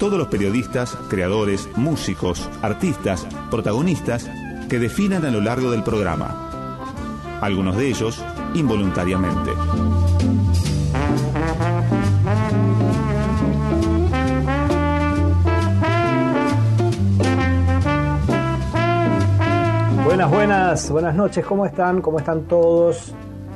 todos los periodistas, creadores, músicos, artistas, protagonistas que definan a lo largo del programa. Algunos de ellos involuntariamente. Buenas, buenas, buenas noches, ¿cómo están? ¿Cómo están todos?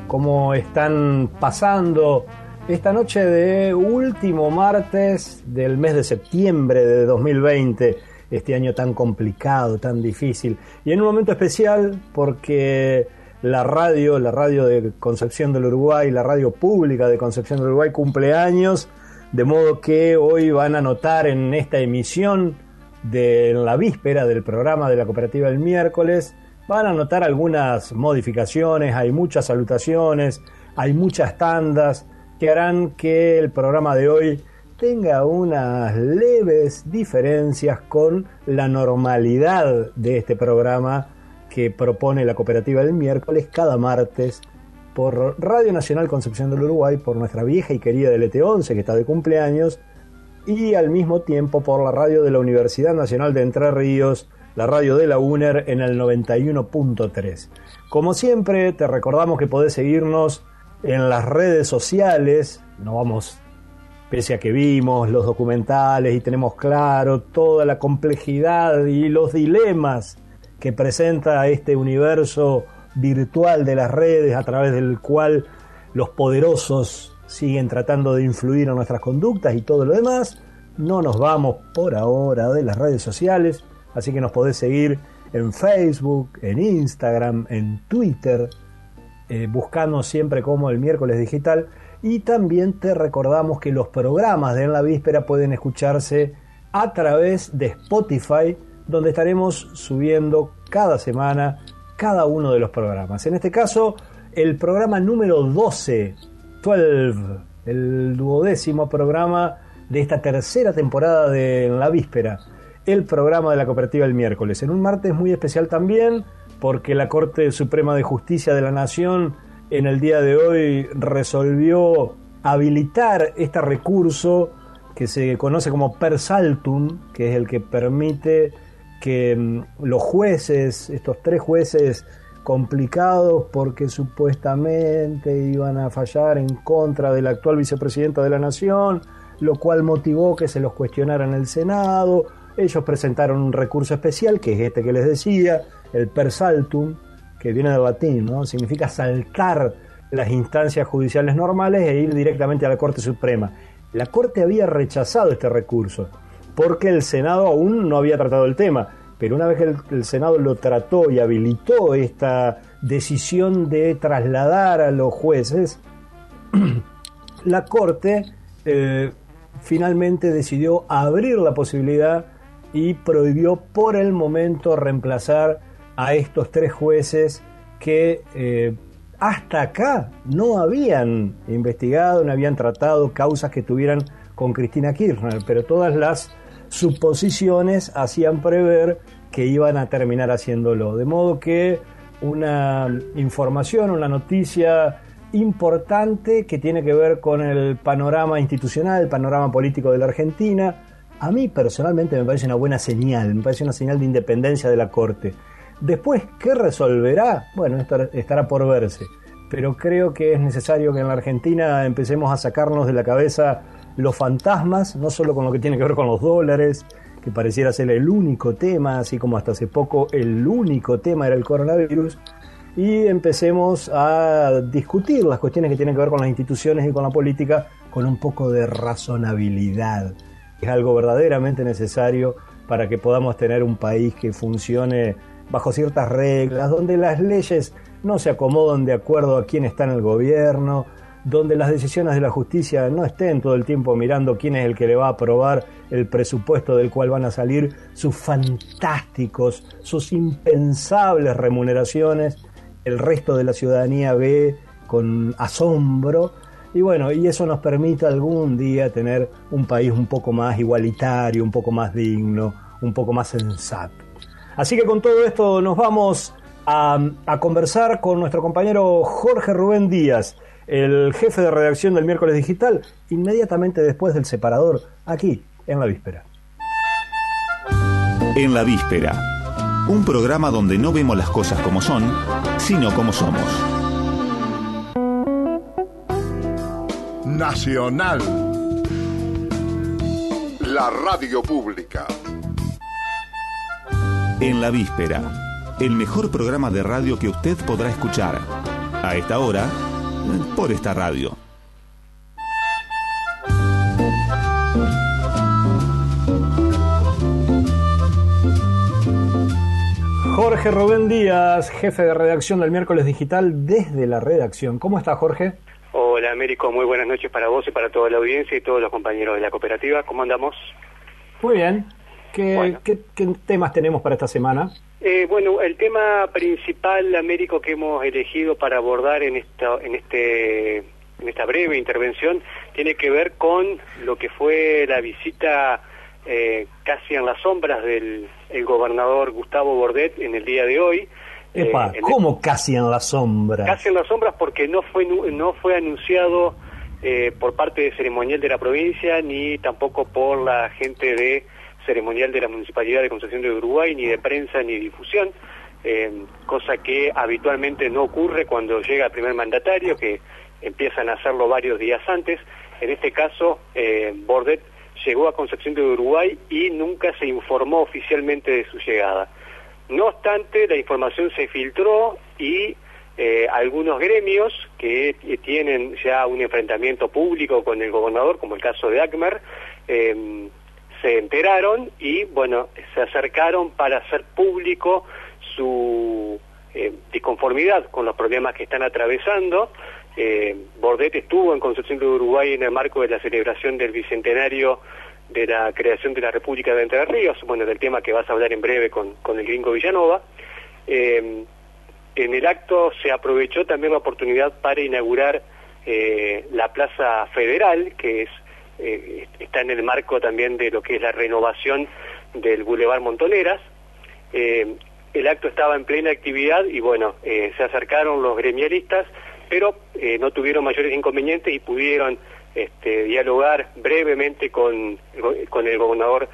¿Cómo están pasando esta noche de último martes del mes de septiembre de 2020? Este año tan complicado, tan difícil. Y en un momento especial porque la radio, la radio de Concepción del Uruguay, la radio pública de Concepción del Uruguay cumple años, de modo que hoy van a notar en esta emisión de la víspera del programa de la cooperativa el miércoles, van a notar algunas modificaciones, hay muchas salutaciones, hay muchas tandas que harán que el programa de hoy tenga unas leves diferencias con la normalidad de este programa que propone la cooperativa del miércoles cada martes por Radio Nacional Concepción del Uruguay, por nuestra vieja y querida LT11 que está de cumpleaños, y al mismo tiempo por la radio de la Universidad Nacional de Entre Ríos, la radio de la UNER en el 91.3. Como siempre, te recordamos que podés seguirnos en las redes sociales, no vamos, pese a que vimos los documentales y tenemos claro toda la complejidad y los dilemas que presenta este universo virtual de las redes a través del cual los poderosos siguen tratando de influir en nuestras conductas y todo lo demás. No nos vamos por ahora de las redes sociales, así que nos podés seguir en Facebook, en Instagram, en Twitter, eh, buscando siempre como el miércoles digital. Y también te recordamos que los programas de En la Víspera pueden escucharse a través de Spotify, donde estaremos subiendo cada semana cada uno de los programas. En este caso, el programa número 12, 12, el duodécimo programa de esta tercera temporada de En la Víspera, el programa de la cooperativa el miércoles. En un martes muy especial también, porque la Corte Suprema de Justicia de la Nación en el día de hoy resolvió habilitar este recurso que se conoce como per saltum, que es el que permite que mm, los jueces, estos tres jueces complicados porque supuestamente iban a fallar en contra del actual vicepresidenta de la Nación, lo cual motivó que se los cuestionara en el Senado. Ellos presentaron un recurso especial, que es este que les decía, el per saltum, que viene del latín, ¿no? significa saltar las instancias judiciales normales e ir directamente a la Corte Suprema. La Corte había rechazado este recurso porque el Senado aún no había tratado el tema, pero una vez que el, Senado lo trató y habilitó esta decisión de trasladar a los jueces, la Corte eh, finalmente decidió abrir la posibilidad y prohibió por el momento reemplazar a estos tres jueces que eh, hasta acá no habían investigado, no habían tratado causas que tuvieran con Cristina Kirchner, pero todas las suposiciones hacían prever que iban a terminar haciéndolo. De modo que una información, una noticia importante que tiene que ver con el panorama institucional, el panorama político de la Argentina, a mí personalmente me parece una buena señal, me parece una señal de independencia de la Corte. Después, ¿qué resolverá? Bueno, estará por verse. Pero creo que es necesario que en la Argentina empecemos a sacarnos de la cabeza los fantasmas, no solo con lo que tiene que ver con los dólares, que pareciera ser el único tema, así como hasta hace poco el único tema era el coronavirus, y empecemos a discutir las cuestiones que tienen que ver con las instituciones y con la política con un poco de razonabilidad. Es algo verdaderamente necesario para que podamos tener un país que funcione bajo ciertas reglas, donde las leyes no se acomodan de acuerdo a quién está en el gobierno, donde las decisiones de la justicia no estén todo el tiempo mirando quién es el que le va a aprobar el presupuesto del cual van a salir sus fantásticos, sus impensables remuneraciones, el resto de la ciudadanía ve con asombro y bueno, y eso nos permite algún día tener un país un poco más igualitario, un poco más digno, un poco más sensato. Así que con todo esto nos vamos a, a conversar con nuestro compañero Jorge Rubén Díaz el jefe de redacción del miércoles digital, inmediatamente después del separador, aquí, en la víspera. En la víspera, un programa donde no vemos las cosas como son, sino como somos. Nacional. La radio pública. En la víspera, el mejor programa de radio que usted podrá escuchar. A esta hora, por esta radio. Jorge Rubén Díaz, jefe de redacción del miércoles digital desde la redacción. ¿Cómo está Jorge? Hola Américo, muy buenas noches para vos y para toda la audiencia y todos los compañeros de la cooperativa. ¿Cómo andamos? Muy bien. ¿Qué, ¿qué, temas tenemos para esta semana? Eh, bueno, el tema principal, Américo, que hemos elegido para abordar en esta, en este, en esta breve intervención tiene que ver con lo que fue la visita eh, casi en las sombras del el gobernador Gustavo Bordet en el día de hoy. Eh, ¿Cómo casi en las sombras? Casi en las sombras porque no fue no fue anunciado eh, por parte de ceremonial de la provincia ni tampoco por la gente de ceremonial de la Municipalidad de Concepción de Uruguay, ni de prensa ni difusión, eh, cosa que habitualmente no ocurre cuando llega el primer mandatario, que empiezan a hacerlo varios días antes. En este caso, eh, Bordet llegó a Concepción de Uruguay y nunca se informó oficialmente de su llegada. No obstante, la información se filtró y eh, algunos gremios que tienen ya un enfrentamiento público con el gobernador, como el caso de ACMER, se enteraron y, bueno, se acercaron para hacer público su eh, disconformidad con los problemas que están atravesando. Eh, Bordet estuvo en Concepción de Uruguay en el marco de la celebración del bicentenario de la creación de la República de Entre Ríos, bueno, del tema que vas a hablar en breve con, con el gringo Villanova. Eh, en el acto se aprovechó también la oportunidad para inaugurar la Plaza Federal, que es eh, está en el marco también de lo que es la renovación del Boulevard Montoneras. Eh, el acto estaba en plena actividad y bueno, eh, se acercaron los gremialistas, pero no tuvieron mayores inconvenientes y pudieron este, dialogar brevemente con, con el gobernador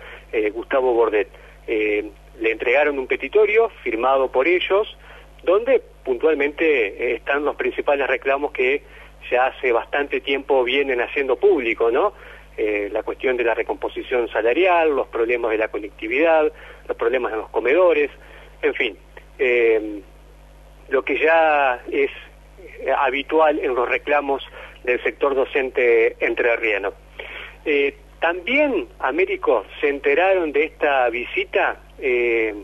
Gustavo Bordet. le entregaron un petitorio firmado por ellos, donde puntualmente están los principales reclamos que ya hace bastante tiempo vienen haciendo público, ¿no? Eh, la cuestión de la recomposición salarial, los problemas de la conectividad, los problemas de los comedores, en fin, eh, lo que ya es habitual en los reclamos del sector docente entrerriano. Eh, también, Américo, se enteraron de esta visita eh,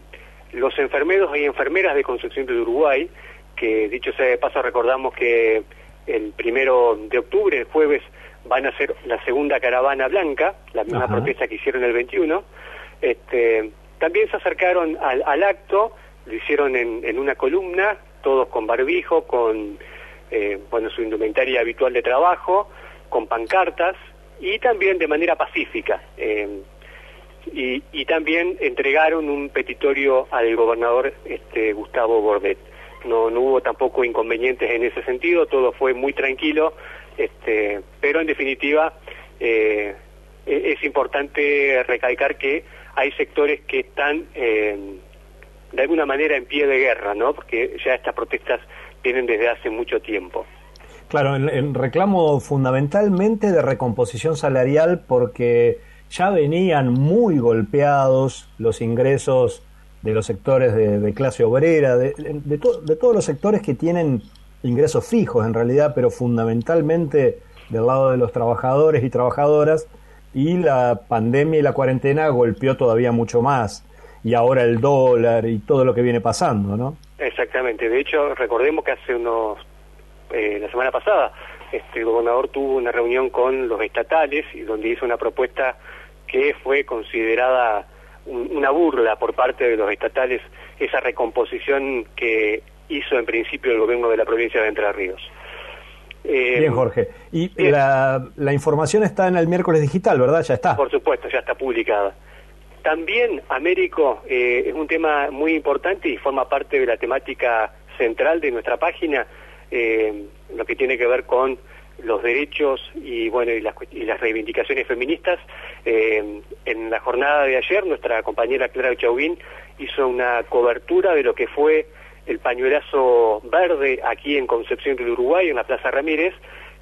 los enfermeros y enfermeras de Concepción de Uruguay, que dicho sea de paso recordamos que el primero de octubre, el jueves, van a hacer la segunda caravana blanca, la misma protesta que hicieron el 21. Este, también se acercaron al, acto, lo hicieron en, una columna, todos con barbijo, con eh, bueno su indumentaria habitual de trabajo, con pancartas y también de manera pacífica. Eh, y, y, también entregaron un petitorio al gobernador este, Gustavo Bordet no, hubo tampoco inconvenientes en ese sentido, todo fue muy tranquilo, este, pero en definitiva eh, e-, es importante recalcar que hay sectores que están eh, de alguna manera en pie de guerra, ¿no? Porque ya estas protestas vienen desde hace mucho tiempo. Claro, en reclamo fundamentalmente de recomposición salarial porque ya venían muy golpeados los ingresos de los sectores de, clase obrera, de, de, todos los sectores que tienen ingresos fijos en realidad, pero fundamentalmente del lado de los trabajadores y trabajadoras, y la pandemia y la cuarentena golpeó todavía mucho más, y ahora el dólar y todo lo que viene pasando, ¿no? Exactamente, de hecho recordemos que hace unos, eh, la semana pasada, este, el gobernador tuvo una reunión con los estatales y donde hizo una propuesta que fue considerada una burla por parte de los estatales esa recomposición que hizo en principio el gobierno de la provincia de Entre Ríos. Eh, bien, Jorge. Y la, la, información está en el miércoles digital, ¿verdad? Ya está. Por supuesto, ya está publicada. También, Américo, eh, es un tema muy importante y forma parte de la temática central de nuestra página, eh, lo que tiene que ver con los derechos y bueno y las, y las reivindicaciones feministas. Eh, en la jornada de ayer, nuestra compañera Clara Chauvin hizo una cobertura de lo que fue el pañuelazo verde aquí en Concepción del Uruguay, en la Plaza Ramírez,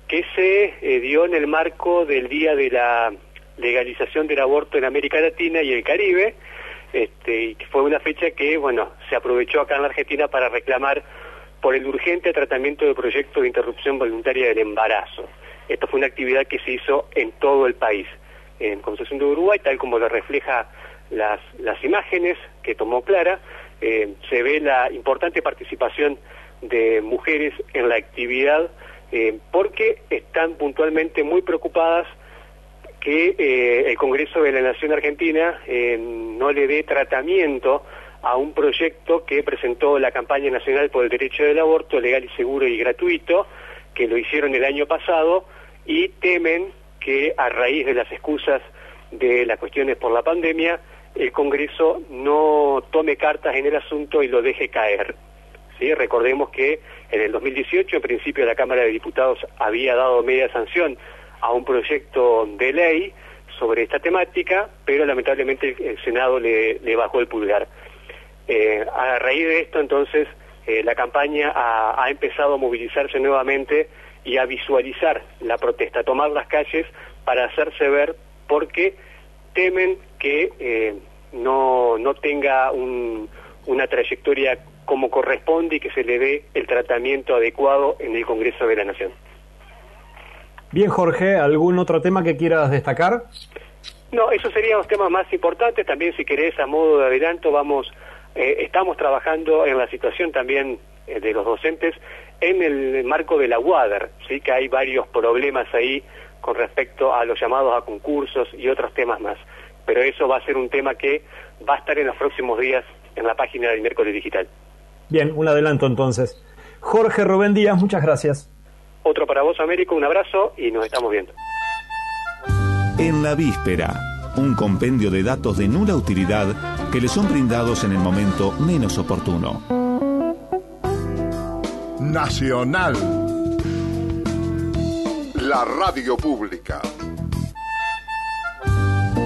que se eh, dio en el marco del Día de la Legalización del Aborto en América Latina y el Caribe, este, y fue una fecha que, bueno, se aprovechó acá en la Argentina para reclamar por el urgente tratamiento del proyecto de interrupción voluntaria del embarazo. Esto fue una actividad que se hizo en todo el país, en Concepción de Uruguay, tal como lo refleja las, imágenes que tomó Clara, eh, se ve la importante participación de mujeres en la actividad eh, porque están puntualmente muy preocupadas que eh, el Congreso de la Nación Argentina no le dé tratamiento a un proyecto que presentó la campaña nacional por el derecho del aborto legal y seguro y gratuito, que lo hicieron el año pasado y temen que a raíz de las excusas de las cuestiones por la pandemia, el Congreso no tome cartas en el asunto y lo deje caer. Recordemos que en el 2018, en principio, la Cámara de Diputados había dado media sanción a un proyecto de ley sobre esta temática, pero lamentablemente el Senado le bajó el pulgar. Eh, a raíz de esto, entonces, eh, la campaña ha, empezado a movilizarse nuevamente y a visualizar la protesta, a tomar las calles para hacerse ver porque temen que eh, no, no tenga una trayectoria como corresponde y que se le dé el tratamiento adecuado en el Congreso de la Nación. Bien, Jorge, ¿algún otro tema que quieras destacar? No, esos serían los temas más importantes. También, si querés, a modo de adelanto, vamos eh, estamos trabajando en la situación también eh, de los docentes en el marco de la UADER, sí que hay varios problemas ahí con respecto a los llamados a concursos y otros temas más. Pero eso va a ser un tema que va a estar en los próximos días en la página del miércoles digital. Bien, un adelanto entonces. Jorge Rubén Díaz, muchas gracias. Otro para vos, Américo, un abrazo y nos estamos viendo. En la víspera un compendio de datos de nula utilidad que le son brindados en el momento menos oportuno. Nacional. La radio pública.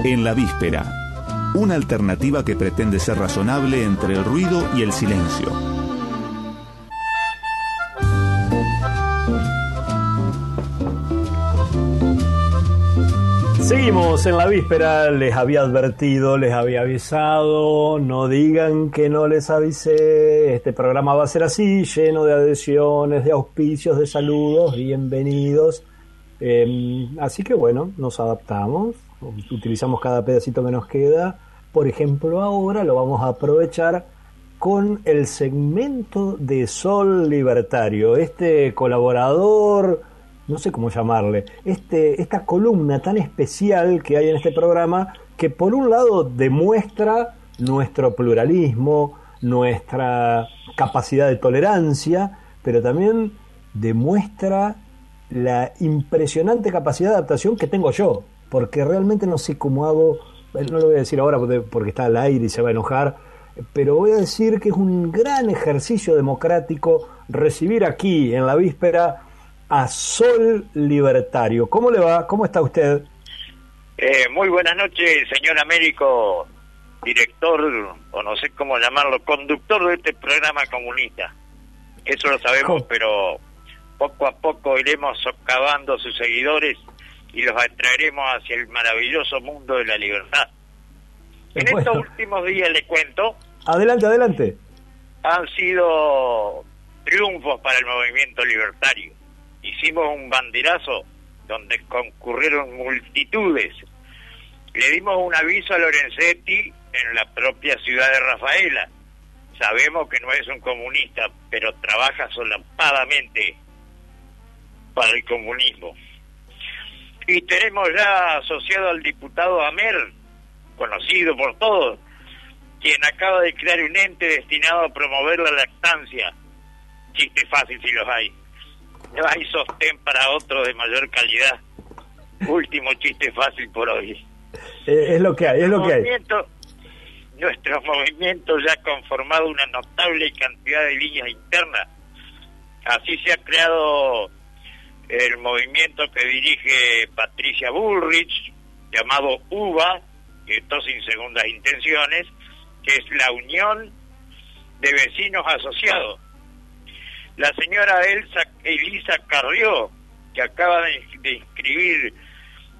En la víspera, una alternativa que pretende ser razonable entre el ruido y el silencio Seguimos en la víspera, les había advertido, les había avisado, no digan que no les avisé, este programa va a ser así, lleno de adhesiones, de auspicios, de saludos, bienvenidos. Em, así que bueno, nos adaptamos, utilizamos cada pedacito que nos queda. Por ejemplo, ahora lo vamos a aprovechar con el segmento de Sol Libertario, este colaborador no sé cómo llamarle, este, esta columna tan especial que hay en este programa que por un lado demuestra nuestro pluralismo, nuestra capacidad de tolerancia, pero también demuestra la impresionante capacidad de adaptación que tengo yo, porque realmente no sé cómo hago, no lo voy a decir ahora porque está al aire y se va a enojar, pero voy a decir que es un gran ejercicio democrático recibir aquí en la víspera a Sol Libertario. ¿Cómo le va? ¿Cómo está usted? Eh, muy buenas noches, señor Américo, director, o no sé cómo llamarlo, conductor de este programa comunista. Eso lo sabemos, pero poco a poco iremos socavando sus seguidores y los atraeremos hacia el maravilloso mundo de la libertad. En estos últimos días le cuento. Adelante, adelante. Han sido triunfos para el movimiento libertario hicimos un banderazo donde concurrieron multitudes. Le dimos un aviso a Lorenzetti en la propia ciudad de Rafaela. Sabemos que no es un comunista, pero trabaja solapadamente para el comunismo. Y tenemos ya asociado al diputado Amer, conocido por todos, quien acaba de crear un ente destinado a promover la lactancia. Chiste fácil si los hay. No hay sostén para otro de mayor calidad. Último chiste fácil por hoy. Eh, es lo que hay, es lo que hay. Nuestro movimiento ya ha conformado una notable cantidad de líneas internas. Así se ha creado el movimiento que dirige Patricia Bullrich, llamado UBA, y esto sin segundas intenciones, que es la Unión de Vecinos Asociados. La señora Elsa, Elisa Carrió, que acaba de, inscribir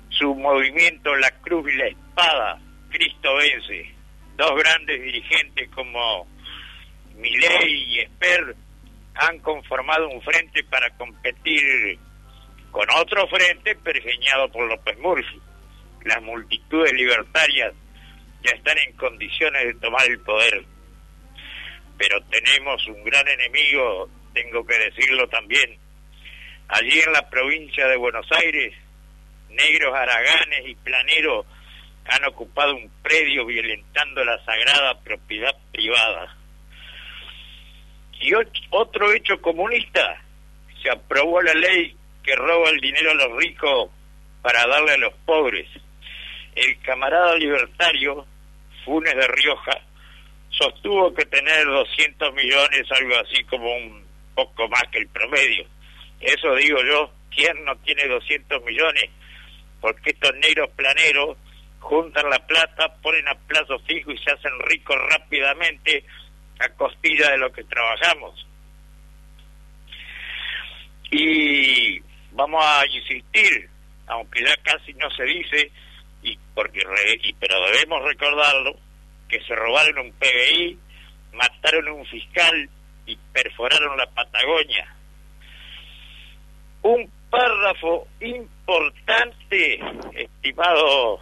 su movimiento La Cruz y la Espada, Cristo Vence, dos grandes dirigentes como Milei y Esper han conformado un frente para competir con otro frente pergeñado por López Murphy. Las multitudes libertarias ya están en condiciones de tomar el poder. Pero tenemos un gran enemigo, tengo que decirlo también. Allí en la provincia de Buenos Aires, negros haraganes y planeros han ocupado un predio violentando la sagrada propiedad privada. Y otro hecho comunista, se aprobó la ley que roba el dinero a los ricos para darle a los pobres. El camarada libertario, Funes de Rioja, sostuvo que tener 200 millones, algo así como un poco más que el promedio. Eso digo yo, ¿quién no tiene 200 millones? Porque estos negros planeros juntan la plata, ponen a plazo fijo y se hacen ricos rápidamente a costilla de lo que trabajamos. Y vamos a insistir, aunque ya casi no se dice, y porque y, pero debemos recordarlo, que se robaron un PBI, mataron a un fiscal y perforaron la Patagonia. Un párrafo importante, estimado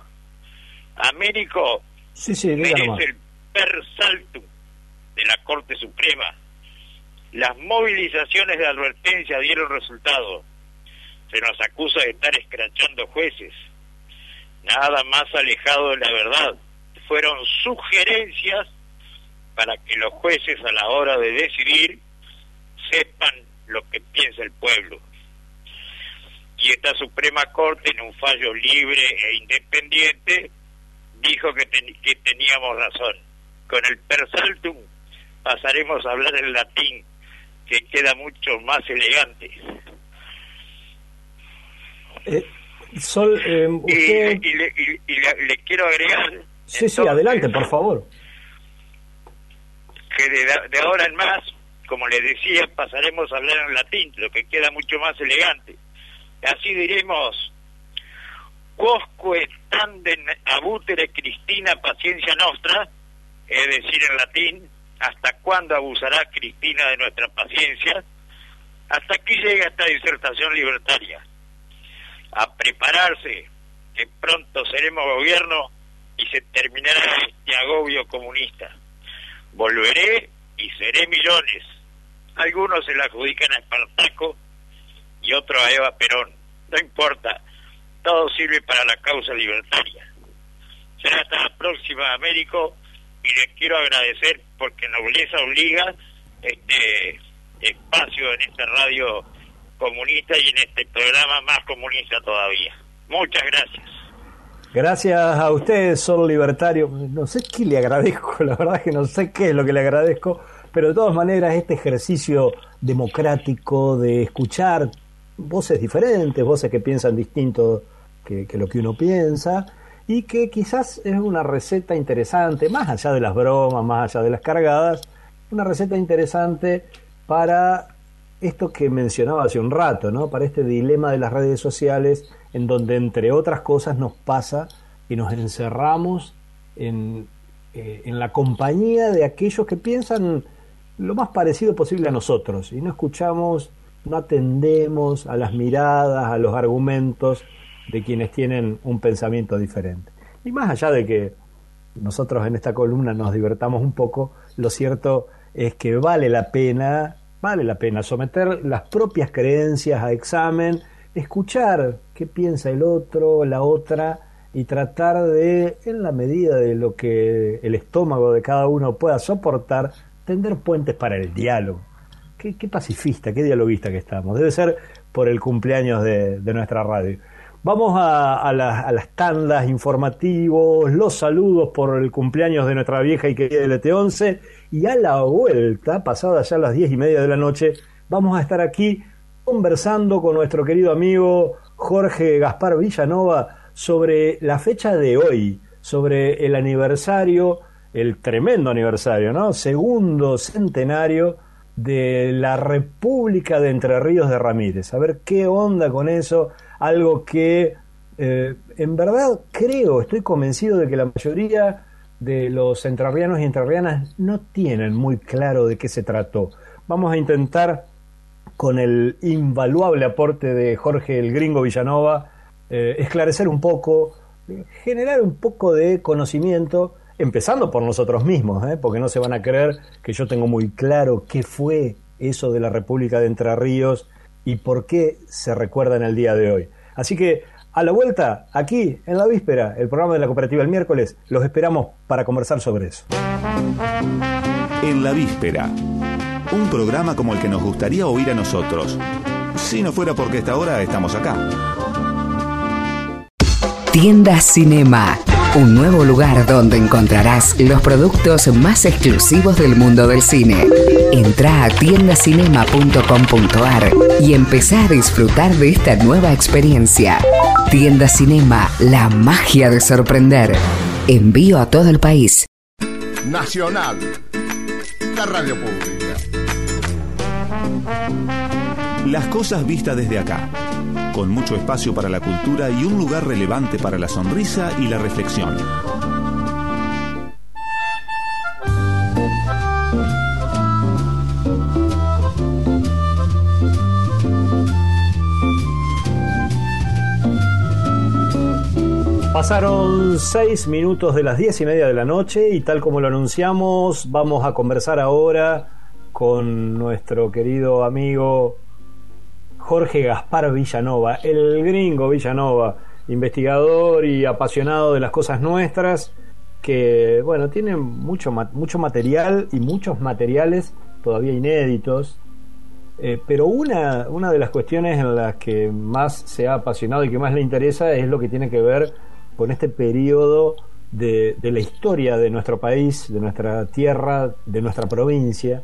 Américo, sí, sí, merece el per saltum de la Corte Suprema. Las movilizaciones de advertencia dieron resultado. Se nos acusa de estar escrachando jueces. Nada más alejado de la verdad. Fueron sugerencias para que los jueces a la hora de decidir sepan lo que piensa el pueblo. Y esta Suprema Corte, en un fallo libre e independiente, dijo que, que teníamos razón. Con el persaltum pasaremos a hablar en latín, que queda mucho más elegante. Eh, Sol, eh, usted... y, le, quiero agregar... Sí, sí, adelante, por favor. Que de, ahora en más, como le decía, pasaremos a hablar en latín, lo que queda mucho más elegante. Así diremos Quosque tanden abutere Cristina paciencia nostra, es decir, en latín, ¿hasta cuándo abusará Cristina de nuestra paciencia? Hasta aquí llega esta disertación libertaria. A prepararse, que pronto seremos gobierno y se terminará este agobio comunista. Volveré y seré millones. Algunos se la adjudican a Espartaco y otros a Eva Perón. No importa, todo sirve para la causa libertaria. Será hasta la próxima, Américo, y les quiero agradecer porque Nobleza Obliga este espacio en esta radio comunista y en este programa más comunista todavía. Muchas gracias. Gracias a ustedes, Sol Libertario. No sé qué le agradezco, la verdad es que no sé qué es lo que le agradezco, pero de todas maneras este ejercicio democrático de escuchar voces diferentes, voces que piensan distinto que, lo que uno piensa y que quizás es una receta interesante, más allá de las bromas, más allá de las cargadas, una receta interesante para esto que mencionaba hace un rato, ¿no? Para este dilema de las redes sociales, en donde entre otras cosas nos pasa que nos encerramos en, eh, en la compañía de aquellos que piensan lo más parecido posible a nosotros y no escuchamos, no atendemos a las miradas, a los argumentos de quienes tienen un pensamiento diferente. Y más allá de que nosotros en esta columna nos divertamos un poco, lo cierto es que vale la pena, vale la pena someter las propias creencias a examen, escuchar qué piensa el otro, la otra, y tratar de, en la medida de lo que el estómago de cada uno pueda soportar, tender puentes para el diálogo. Qué, pacifista, qué dialoguista que estamos. Debe ser por el cumpleaños de, nuestra radio. Vamos a, las tandas informativos, los saludos por el cumpleaños de nuestra vieja y querida LT11 y a la vuelta, pasadas ya las diez y media de la noche, vamos a estar aquí conversando con nuestro querido amigo Jorge Gaspar Villanova sobre la fecha de hoy, sobre el aniversario, el tremendo aniversario, ¿no? Segundo centenario de la República de Entre Ríos de Ramírez. A ver qué onda con eso, algo que eh, en verdad creo, estoy convencido de que la mayoría de los entrerrianos y entrerrianas no tienen muy claro de qué se trató. Vamos a intentar, con el invaluable aporte de Jorge el Gringo Villanova, eh, esclarecer un poco, generar un poco de conocimiento empezando por nosotros mismos, ¿eh? porque no se van a creer que yo tengo muy claro qué fue eso de la República de Entre Ríos y por qué se recuerda en el día de hoy. Así que a la vuelta, aquí en la víspera, el programa de la cooperativa el miércoles, los esperamos para conversar sobre eso. En la víspera, un programa como el que nos gustaría oír a nosotros, si no fuera porque esta hora estamos acá. Tienda Cinema un nuevo lugar donde encontrarás los productos más exclusivos del mundo del cine. Entra a tiendacinema.com.ar y empezá a disfrutar de esta nueva experiencia. Tienda Cinema, la magia de sorprender. Envío a todo el país. Nacional, la radio pública. Las cosas vistas desde acá con mucho espacio para la cultura y un lugar relevante para la sonrisa y la reflexión. Pasaron seis minutos de las diez y media de la noche y tal como lo anunciamos vamos a conversar ahora con nuestro querido amigo Jorge Gaspar Villanova, el gringo Villanova, investigador y apasionado de las cosas nuestras, que bueno, tiene mucho, mucho material y muchos materiales todavía inéditos. Eh, pero una, una de las cuestiones en las que más se ha apasionado y que más le interesa es lo que tiene que ver con este periodo de, de la historia de nuestro país, de nuestra tierra, de nuestra provincia,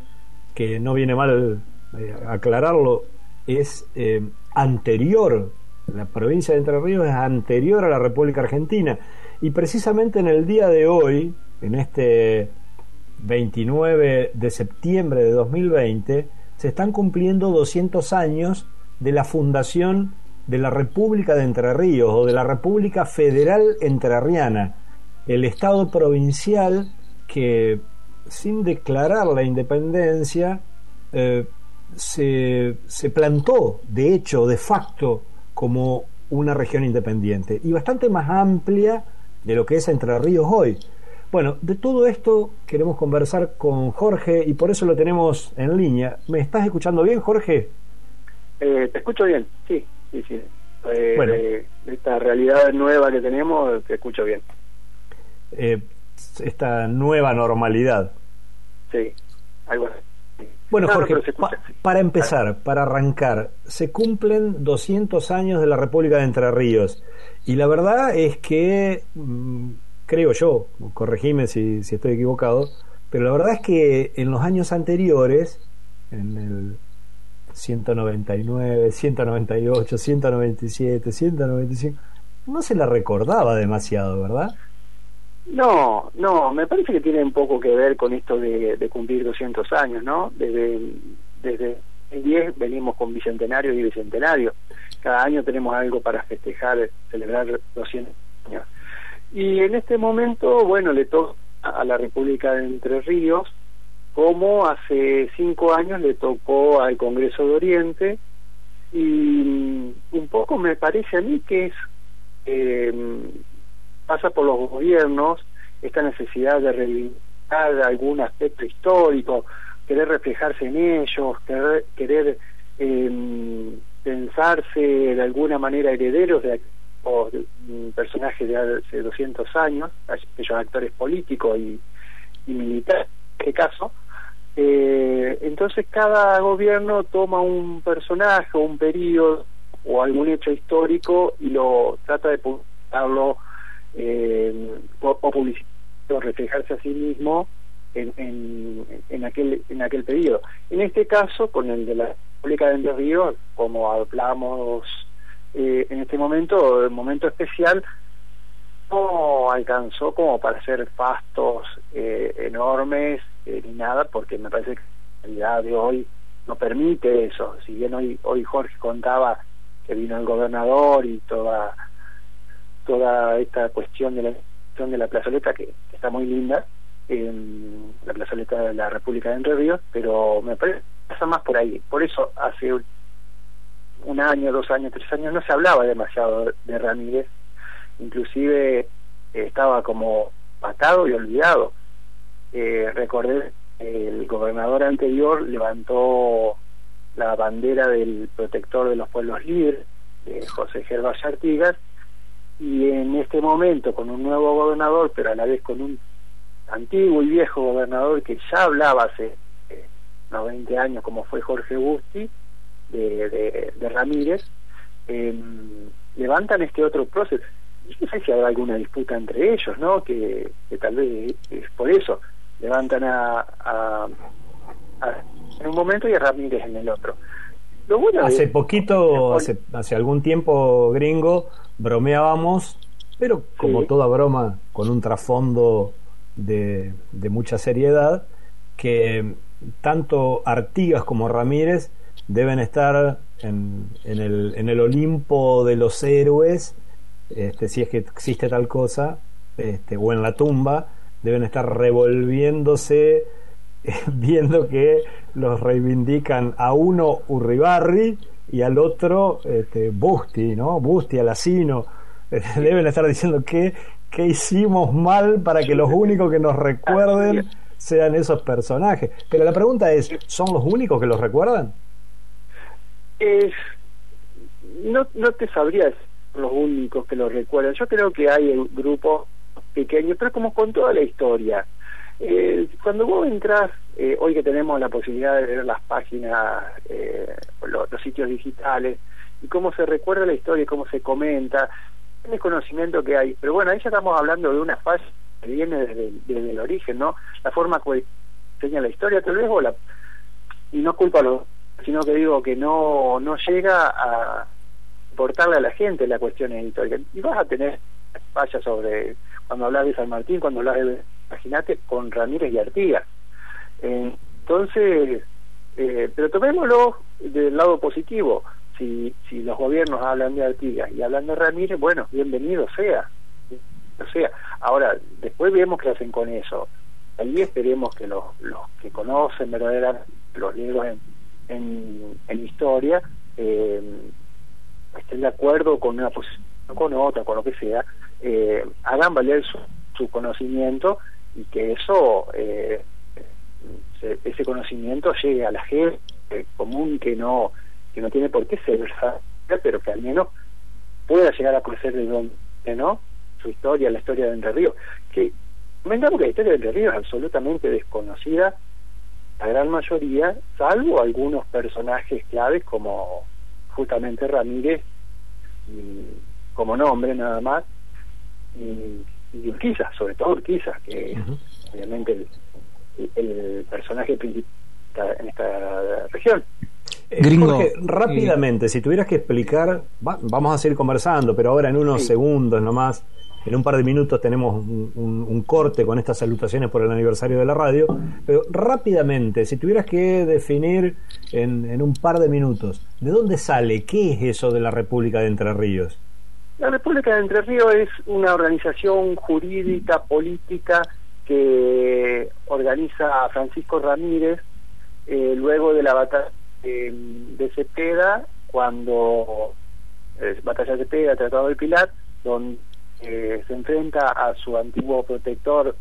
que no viene mal eh, aclararlo, es eh, anterior, la provincia de Entre Ríos es anterior a la República Argentina. Y precisamente en el día de hoy, en este 29 de septiembre de 2020, se están cumpliendo 200 años de la fundación de la República de Entre Ríos o de la República Federal Entrerriana, el Estado provincial que sin declarar la independencia eh, se, se plantó, de hecho, de facto, como una región independiente y bastante más amplia de lo que es Entre Ríos hoy. Bueno, de todo esto queremos conversar con Jorge y por eso lo tenemos en línea. ¿Me estás escuchando bien, Jorge? Eh, te escucho bien, sí, sí, sí. Eh, bueno. esta realidad nueva que tenemos, te escucho bien. Eh, esta nueva normalidad. Sí, algo así. Bueno, Jorge, para empezar, para arrancar, se cumplen 200 años de la República de Entre Ríos. Y la verdad es que, mm, creo yo, corregime si, si estoy equivocado, pero la verdad es que en los años anteriores, en el 199, 198, 197, 195, no se la recordaba demasiado, ¿verdad? No, no, me parece que tiene un poco que ver con esto de, cumplir 200 años, ¿no? Desde, desde el 10 venimos con bicentenario y bicentenario. Cada año tenemos algo para festejar, celebrar 200 años. Y en este momento, bueno, le toca a la República de Entre Ríos, como hace cinco años le tocó al Congreso de Oriente, y un poco me parece a mí que es eh, pasa por los gobiernos esta necesidad de reivindicar algún aspecto histórico, querer reflejarse en ellos, querer, querer em, pensarse de alguna manera herederos de o personajes de hace 200 años, aquellos actores políticos y, y militares, en este caso, eh, entonces cada gobierno toma un personaje un periodo o algún hecho histórico y lo trata de publicarlo eh, o, o reflejarse a sí mismo en, en, en, aquel en aquel periodo. En este caso, con el de la República de Entre Ríos, como hablamos eh, en este momento, el momento especial, no alcanzó como para hacer fastos eh, enormes eh, ni nada, porque me parece que la realidad de hoy no permite eso. Si bien hoy, hoy Jorge contaba que vino el gobernador y toda toda esta cuestión de la de la plazoleta que, está muy linda en la plazoleta de la República de Entre Ríos pero me parece pasa más por ahí. Por eso hace un año dos años tres años no se hablaba demasiado de Ramírez. Inclusive eh, estaba como matado y olvidado. Eh, recordé el gobernador anterior levantó la bandera del protector de los pueblos libres de José Gervas Artigas y en este momento con un nuevo gobernador, pero a la vez con un antiguo y viejo gobernador que ya hablaba hace eh, unos 20 años, como fue Jorge Busti, de, de, Ramírez, em, levantan este otro proceso. No sé si habrá alguna disputa entre ellos, ¿no? Que, tal vez es por eso. Levantan a, a, en un momento y a Ramírez en el otro. Lo bueno hace poquito, hace, hace algún tiempo, gringo, bromeábamos, pero como toda broma, con un trasfondo de, de mucha seriedad, que tanto Artigas como Ramírez deben estar en, en, el, en el Olimpo de los héroes, este, si es que existe tal cosa, este, o en la tumba, deben estar revolviéndose, viendo que los reivindican a uno Urribarri y al otro este, Busti, ¿no? Busti, Alacino. Deben estar diciendo que, que hicimos mal para que los únicos que nos recuerden sean esos personajes. Pero la pregunta es, ¿son los únicos que los recuerdan? Es, no, no te sabrías los únicos que los recuerdan. Yo creo que hay un grupo pequeño, pero como con toda la historia. Eh, cuando vos entras, eh, hoy que tenemos la posibilidad de ver las páginas, eh, los, sitios digitales, y cómo se recuerda la historia y cómo se comenta, el conocimiento que hay. Pero bueno, ahí ya estamos hablando de una fase que viene desde, el origen, ¿no? La forma que enseña la historia, tal vez, o la, y no culpa sino que digo que no, no llega a importarle a la gente la cuestión histórica. Y vas a tener fallas sobre, cuando hablas de San Martín, cuando hablas de imagínate, con Ramírez y Artigas. entonces, eh, pero tomémoslo del lado positivo. Si, si los gobiernos hablan de Artigas y hablan de Ramírez, bueno, bienvenido sea. O sea, ahora, después vemos qué hacen con eso. Ahí esperemos que los, que conocen verdaderamente los libros en, en, historia eh, estén de acuerdo con una posición, con otra, con lo que sea, eh, hagan valer su conocimiento y que eso eh, ese conocimiento llegue a la gente común que no que no tiene por qué ser pero que al menos pueda llegar a conocer de dónde no su historia la historia de Entre Ríos que comentamos que la historia de Entre Ríos es absolutamente desconocida la gran mayoría salvo algunos personajes claves como justamente Ramírez como nombre nada más y y Urquiza, sobre todo Urquiza, que es obviamente el, personaje principal en esta región. Eh, Gringo, rápidamente, si tuvieras que explicar, vamos a seguir conversando, pero ahora en unos segundos nomás, en un par de minutos tenemos un, corte con estas salutaciones por el aniversario de la radio, pero rápidamente, si tuvieras que definir en, en un par de minutos, ¿de dónde sale? ¿Qué es eso de la República de Entre Ríos? La República de Entre Ríos es una organización jurídica, política, que organiza Francisco Ramírez eh, luego de la batalla de Cepeda, cuando eh, batalla de Cepeda, Tratado de Pilar, donde eh, se enfrenta a su antiguo protector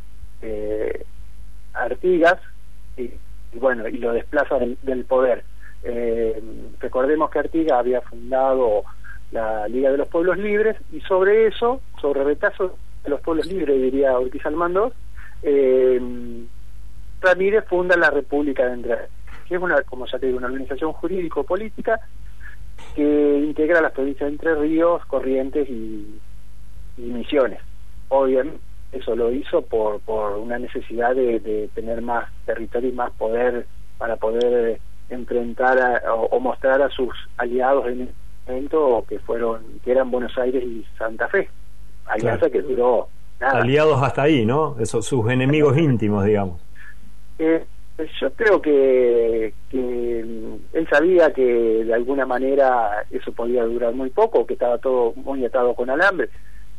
Artigas, y bueno, y lo desplaza del, poder. Eh, recordemos que Artigas había fundado la Liga de los Pueblos Libres y sobre eso, sobre retazo de los pueblos libres, diría Ortiz Almando, eh, Ramírez funda la República de Entre que es una, como ya te digo, una organización jurídico-política que integra las provincias Entre Ríos, Corrientes y, y Misiones. Obviamente eso lo hizo por, por una necesidad de, tener más territorio y más poder para poder enfrentar o, mostrar a sus aliados en momento que fueron que eran Buenos Aires y Santa Fe. Alianza que duró nada. aliados hasta ahí no esos sus enemigos íntimos digamos. Eh, yo creo que, que él sabía que de alguna manera eso podía durar muy poco que estaba todo muy atado con alambre.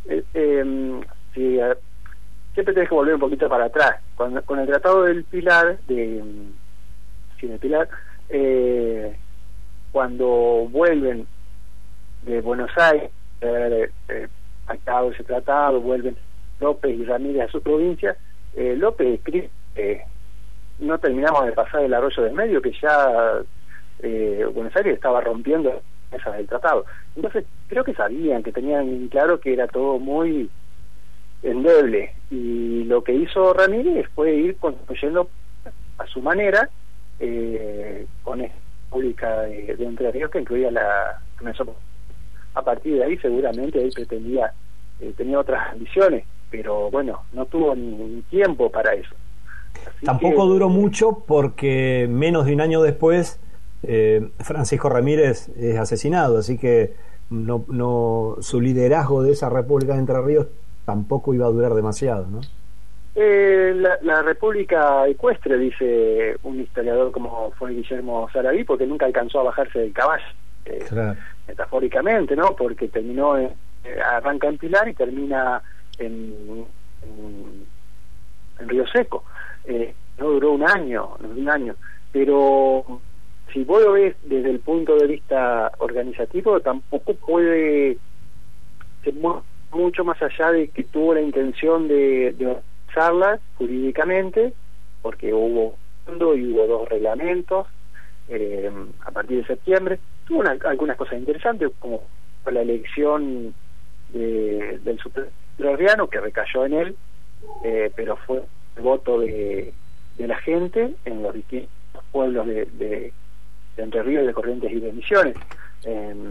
Eh, eh, si siempre tenés que volver un poquito para atrás. Con, con el Tratado del Pilar, de, sin el Pilar, eh, cuando vuelven de Buenos Aires, eh, eh, ese tratado, vuelven López y Ramírez a su provincia, eh, López escribe, no terminamos de pasar el arroyo de medio, que ya eh, Buenos Aires estaba rompiendo esas del tratado. Entonces, creo que sabían, que tenían claro que era todo muy endeble. Y lo que hizo Ramírez fue ir construyendo a su manera eh, con esta pública de, Entre Ríos que incluía la a partir de ahí seguramente él pretendía eh, tenía otras ambiciones pero bueno no tuvo ni, tiempo para eso tampoco duró mucho porque menos de un año después eh, Francisco Ramírez es asesinado así que no, no su liderazgo de esa República de Entre Ríos tampoco iba a durar demasiado, ¿no? Eh, la, República Ecuestre, dice un historiador como fue Guillermo Saraví, porque nunca alcanzó a bajarse del caballo, eh, metafóricamente, ¿no? Porque terminó, en, eh, arranca en Pilar y termina en, en, Río Seco. no duró un año, no un año, pero si vos lo ves desde el punto de vista organizativo, tampoco puede ser mucho más allá de que tuvo la intención de, de usarla jurídicamente, porque hubo y hubo dos reglamentos eh, a partir de septiembre. Tuvo algunas cosas interesantes, como la elección de, del superviano que recayó en él, eh, pero fue el voto de, de la gente en los pueblos de, de, Entre Ríos, de Corrientes y de Misiones. Eh,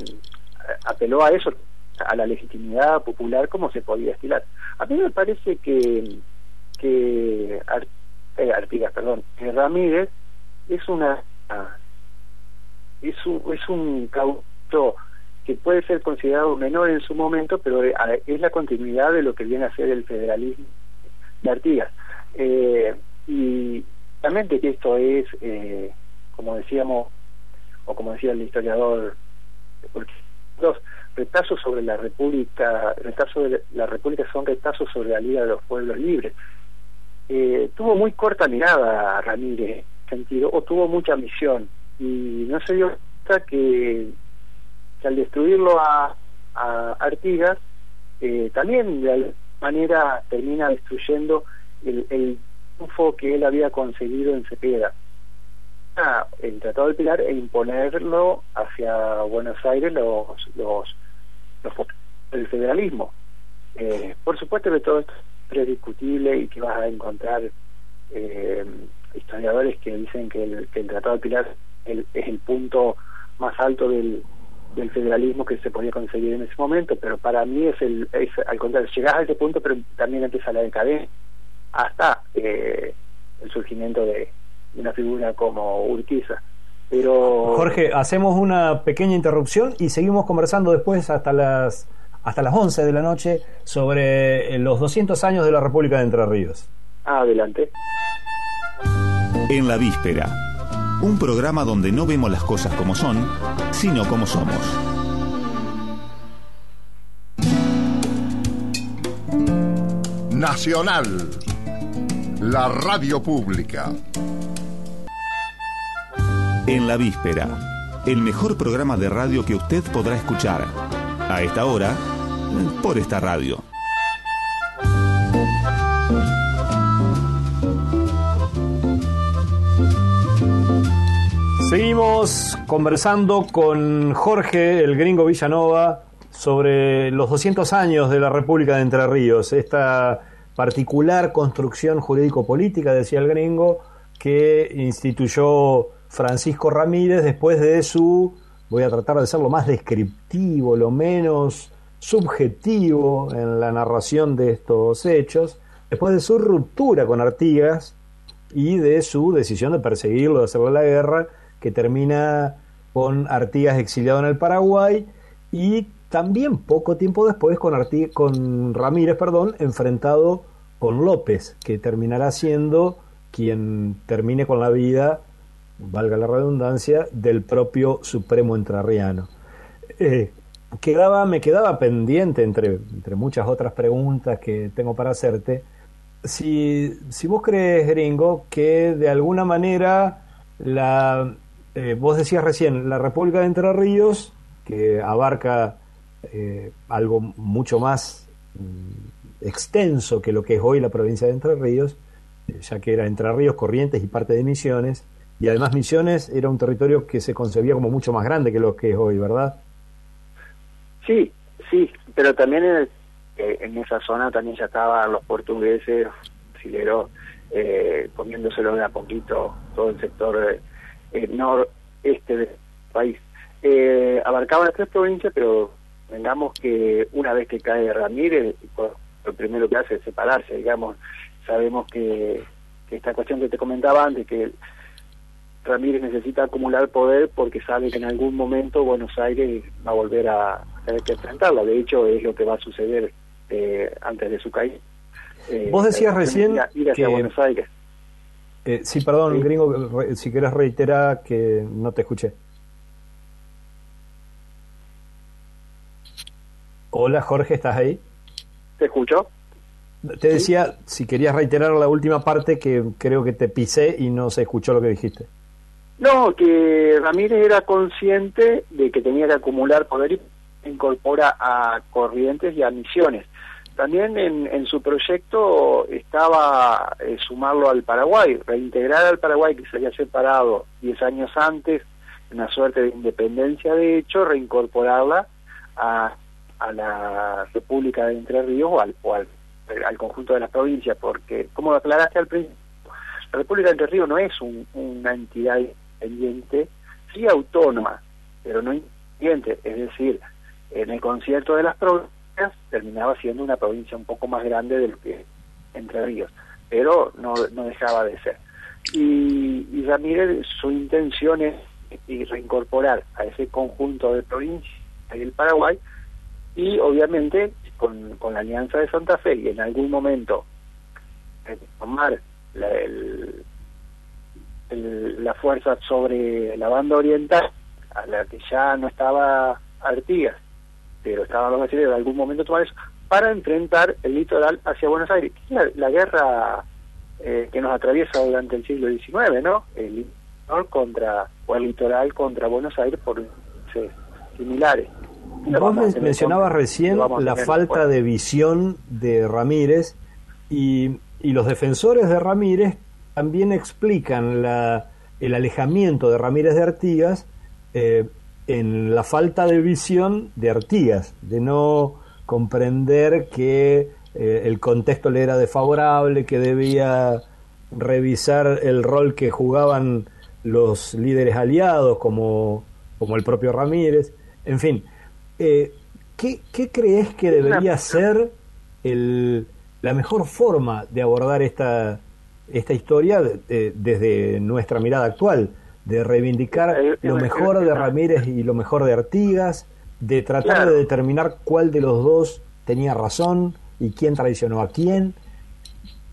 apeló a eso a la legitimidad popular como se podía estilar. A mí me parece que que eh, Artigas, perdón, que Ramírez es una es un, es un cauto que puede ser considerado menor en su momento, pero eh, es la continuidad de lo que viene a ser el federalismo de Artigas. Eh, y realmente que esto es, eh, como decíamos, o como decía el historiador, porque dos, retazos sobre la República, retazos de la República son retazos sobre la Liga de los Pueblos Libres. Eh, tuvo muy corta mirada Ramírez en sentido, o tuvo mucha misión, y no se dio cuenta que, al destruirlo a, a Artigas, eh, también de alguna manera termina destruyendo el, el triunfo que él había conseguido en Cepeda el Tratado del Pilar e imponerlo hacia Buenos Aires los los, los del federalismo. Eh, por supuesto que todo es discutible y que vas a encontrar eh, historiadores que dicen que el, que el Tratado del Pilar es el punto más alto del, del federalismo que se podía conseguir en ese momento, pero para mí es el es al contrario, llegás a ese punto, pero también empieza la decadencia hasta eh, el surgimiento de, una figura como Urquiza. Pero... Jorge, hacemos una pequeña interrupción y seguimos conversando después hasta las hasta las 11 de la noche sobre los 200 años de la República de Entre Ríos. Adelante. En la víspera, un programa donde no vemos las cosas como son, sino como somos. Nacional, la radio pública. En la víspera, el mejor programa de radio que usted podrá escuchar. A esta hora, por esta radio. Seguimos conversando con Jorge, el gringo Villanova, sobre los 200 años de la República de Entre Ríos, esta particular construcción jurídico-política, decía el gringo, que instituyó Francisco Ramírez después de su, voy a tratar de ser lo más descriptivo, lo menos subjetivo en la narración de estos hechos, después de su ruptura con Artigas y de su decisión de perseguirlo, de hacerle la guerra, que termina con Artigas exiliado en el Paraguay y también poco tiempo después con, con Ramírez, perdón, enfrentado con López, que terminará siendo quien termine con la vida, valga la redundancia, del propio Supremo Entrerriano. Eh, quedaba, me quedaba pendiente, entre, entre muchas otras preguntas que tengo para hacerte, si, si vos crees, gringo, que de alguna manera la, eh, vos decías recién, la República de Entre Ríos, que abarca eh, algo mucho más mm, extenso que lo que es hoy la provincia de Entre Ríos, eh, ya que era Entre Ríos, Corrientes y parte de Misiones, y además Misiones era un territorio que se concebía como mucho más grande que lo que es hoy, ¿verdad? Sí, sí, pero también en, en esa zona también ya estaban los portugueses, brasileros, eh, comiéndoselo de a poquito todo el sector el noreste del país. Eh, abarcaba las tres provincias, pero vengamos que una vez que cae Ramírez, lo primero que hace es separarse, digamos. Sabemos que, esta cuestión que te comentaba antes, que Ramírez necesita acumular poder porque sabe que en algún momento Buenos Aires va a volver a tener que enfrentarla. De hecho, es lo que va a suceder eh, antes de su caída. Eh, Vos decías recién ir hacia Buenos Aires. Eh, sí, perdón, gringo, si querés reiterar que no te escuché. Hola, Jorge, ¿estás ahí? ¿Te escucho? Te decía, si querías reiterar la última parte que creo que te pisé y no se escuchó lo que dijiste. No, que Ramírez era consciente de que tenía que acumular poder y incorpora a Corrientes y a Misiones. También en, su proyecto estaba eh, sumarlo al Paraguay, reintegrar al Paraguay que se había separado 10 años antes, una suerte de independencia de hecho, reincorporarla a, a la República de Entre Ríos o al, al, conjunto de las provincias, porque como aclaraste al principio, la República de Entre Ríos no es una entidad independiente, sí autónoma, pero no independiente, es decir, en el concierto de las provincias terminaba siendo una provincia un poco más grande de lo que Entre Ríos, pero no, no dejaba de ser. Y, y Ramírez, su intención es reincorporar a ese conjunto de provincias el Paraguay y obviamente con, la alianza de Santa Fe y en algún momento eh, tomar la, el, la fuerza sobre la banda oriental a la que ya no estaba Artigas pero estaban los brasileños en algún momento tomar eso, para enfrentar el litoral hacia Buenos Aires. La, guerra eh, que nos atraviesa durante el siglo XIX, ¿no? El litoral contra, o el litoral contra Buenos Aires por similares. Vos mencionabas recién la falta de visión de Ramírez y, y los defensores de Ramírez también explican la, el alejamiento de Ramírez de Artigas eh, en la falta de visión de Artigas, de no comprender que eh, el contexto le era desfavorable, que debía revisar el rol que jugaban los líderes aliados como, como el propio Ramírez. En fin, eh, ¿qué, crees que debería ser el, la mejor forma de abordar esta, esta historia desde nuestra mirada actual? De reivindicar lo mejor de Ramírez y lo mejor de Artigas, de tratar de determinar cuál de los dos tenía razón y quién traicionó a quién.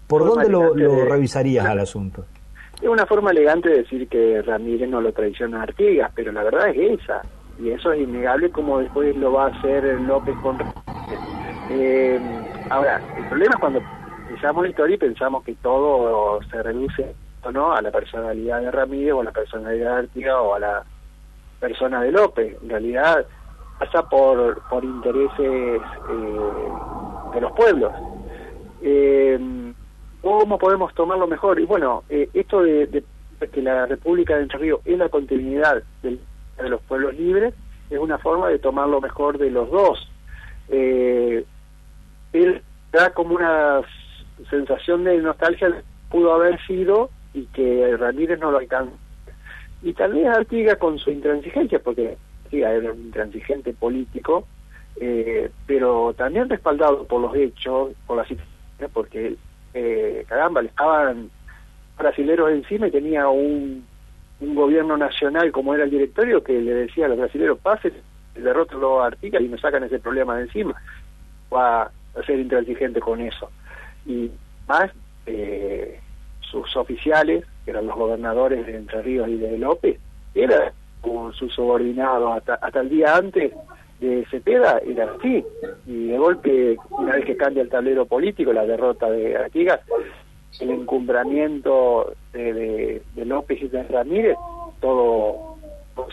¿Por dónde lo, revisarías al asunto? Es una forma elegante de decir que Ramírez no lo traiciona a Artigas, pero la verdad es esa. Y eso es innegable como después lo va a hacer López con... Eh, ahora, el problema es cuando pensamos la historia y pensamos que todo se reduce no a la personalidad de Ramírez o a la personalidad de Artigas o a la persona de López. En realidad pasa por, por intereses eh, de los pueblos. Eh, ¿Cómo podemos tomarlo mejor? Y bueno, eh, esto de, que la República de Entre Ríos es la continuidad del, de los pueblos libres, es una forma de tomar lo mejor de los dos. Eh, él da como una sensación de nostalgia pudo haber sido y que Ramírez no lo alcanzó. Y tal vez Artiga con su intransigencia, porque era un intransigente político, eh, pero también respaldado por los hechos, por la situación, porque eh, caramba, le estaban brasileros encima y tenía un, un gobierno nacional como era el directorio que le decía a los brasileros, pasen, derrótenlo a Artiga y me sacan ese problema de encima. Va a ser intransigente con eso. Y más, eh, sus oficiales, que eran los gobernadores de Entre Ríos y de López, era con sus subordinados hasta, hasta el día antes de Cepeda era así. Y de golpe una vez que cambia el tablero político la derrota de Artigas el encumbramiento de, de, López y de Ramírez todo,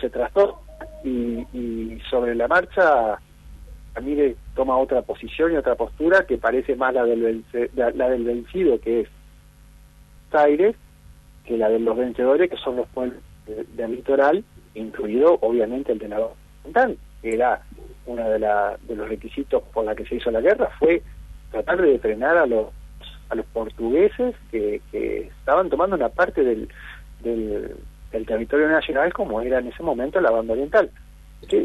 se trastó y, y sobre la marcha Ramírez toma otra posición y otra postura que parece más la del, la del vencido que es Aires que la de los vencedores que son los pueblos del litoral incluido obviamente el de la que era uno de, la, de los requisitos por la que se hizo la guerra, fue tratar de frenar a los a los portugueses que, que estaban tomando una parte del, del, territorio nacional como era en ese momento la banda oriental.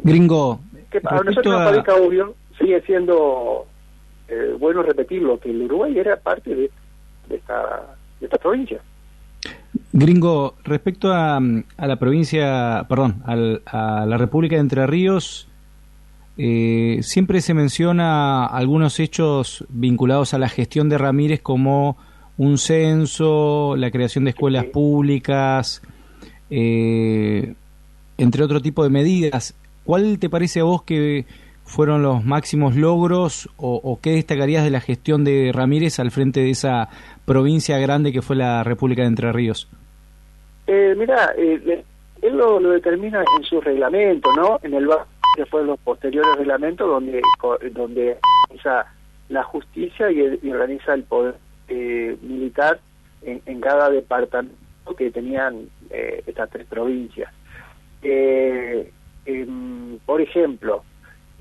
Gringo, que para nosotros a... parezca obvio, sigue siendo eh, bueno repetirlo, que el Uruguay era parte de, de, esta, de esta provincia. Gringo, respecto a, a la provincia, perdón, al, a la República de Entre Ríos, eh, siempre se menciona algunos hechos vinculados a la gestión de Ramírez como un censo, la creación de escuelas públicas, eh, entre otro tipo de medidas. ¿Cuál te parece a vos que fueron los máximos logros o, qué destacarías de la gestión de Ramírez al frente de esa provincia grande que fue la República de Entre Ríos? Eh, mira, eh, él lo, determina en su reglamento, ¿no? En el después los posteriores reglamentos donde donde organiza la justicia y, organiza el poder eh, militar en, en, cada departamento que tenían eh, estas tres provincias. Eh, por ejemplo,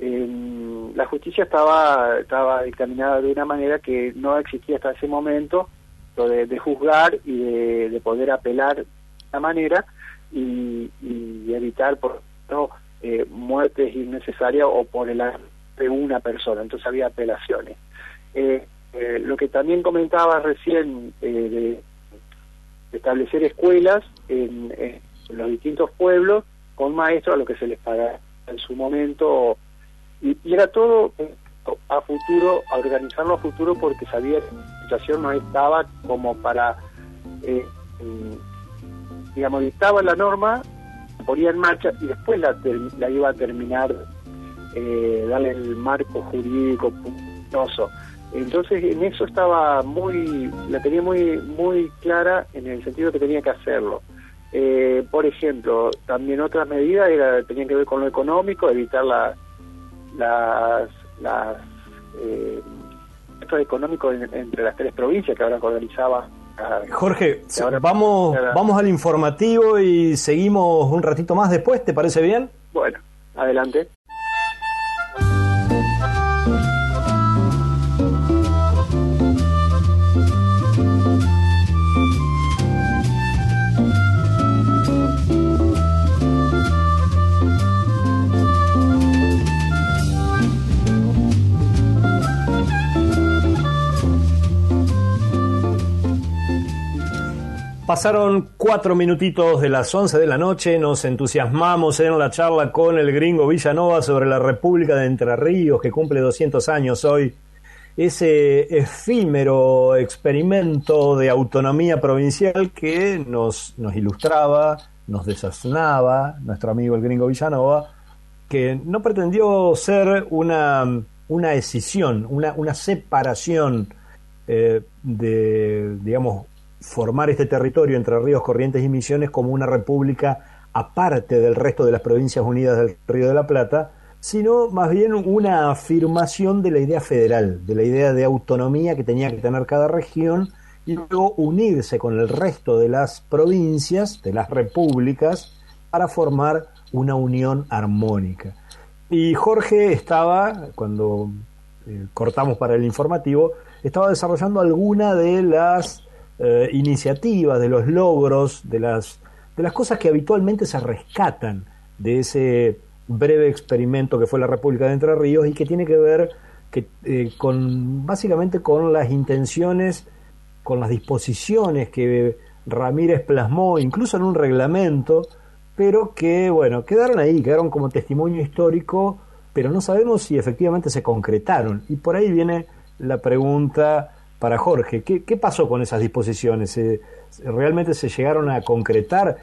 la justicia estaba estaba dictaminada de una manera que no existía hasta ese momento, lo de, juzgar y de, poder apelar de una manera y, y evitar por no eh, muertes innecesarias o por el de una persona, entonces había apelaciones. Eh, eh, lo que también comentaba recién de, establecer escuelas en, los distintos pueblos con maestros a lo que se les paga en su momento y, era todo a futuro, a organizarlo a futuro porque sabía que la situación no estaba como para, digamos, dictaba la norma ponía en marcha y después la, la iba a terminar, eh, darle el marco jurídico puntoso. Entonces en eso estaba muy, la tenía muy, muy clara en el sentido que tenía que hacerlo. Eh, por ejemplo, también otras medidas era, tenían que ver con lo económico, evitar la, las, las eh, económicos entre las tres provincias que ahora organizaba Jorge, vamos, vamos al informativo y seguimos un ratito más después, ¿te parece bien? Bueno, adelante. Pasaron cuatro minutitos de las once de la noche, nos entusiasmamos en la charla con el gringo Villanova sobre la República de Entre Ríos, que cumple 200 años hoy. Ese efímero experimento de autonomía provincial que nos, ilustraba, nos desaznaba nuestro amigo el gringo Villanova, que no pretendió ser una, una escisión, una, una separación eh, de, digamos, formar este territorio entre Ríos, Corrientes y Misiones como una república aparte del resto de las provincias unidas del Río de la Plata, sino más bien una afirmación de la idea federal, de la idea de autonomía que tenía que tener cada región y luego unirse con el resto de las provincias, de las repúblicas, para formar una unión armónica. Y Jorge estaba, cuando eh, cortamos para el informativo, estaba desarrollando alguna de las eh, iniciativas, de los logros, de las, de las cosas que habitualmente se rescatan de ese breve experimento que fue la República de Entre Ríos y que tiene que ver que, eh, con básicamente con las intenciones, con las disposiciones que Ramírez plasmó, incluso en un reglamento, pero que, bueno, quedaron ahí, quedaron como testimonio histórico, pero no sabemos si efectivamente se concretaron. Y por ahí viene la pregunta para Jorge, ¿qué, pasó con esas disposiciones? ¿Realmente se llegaron a concretar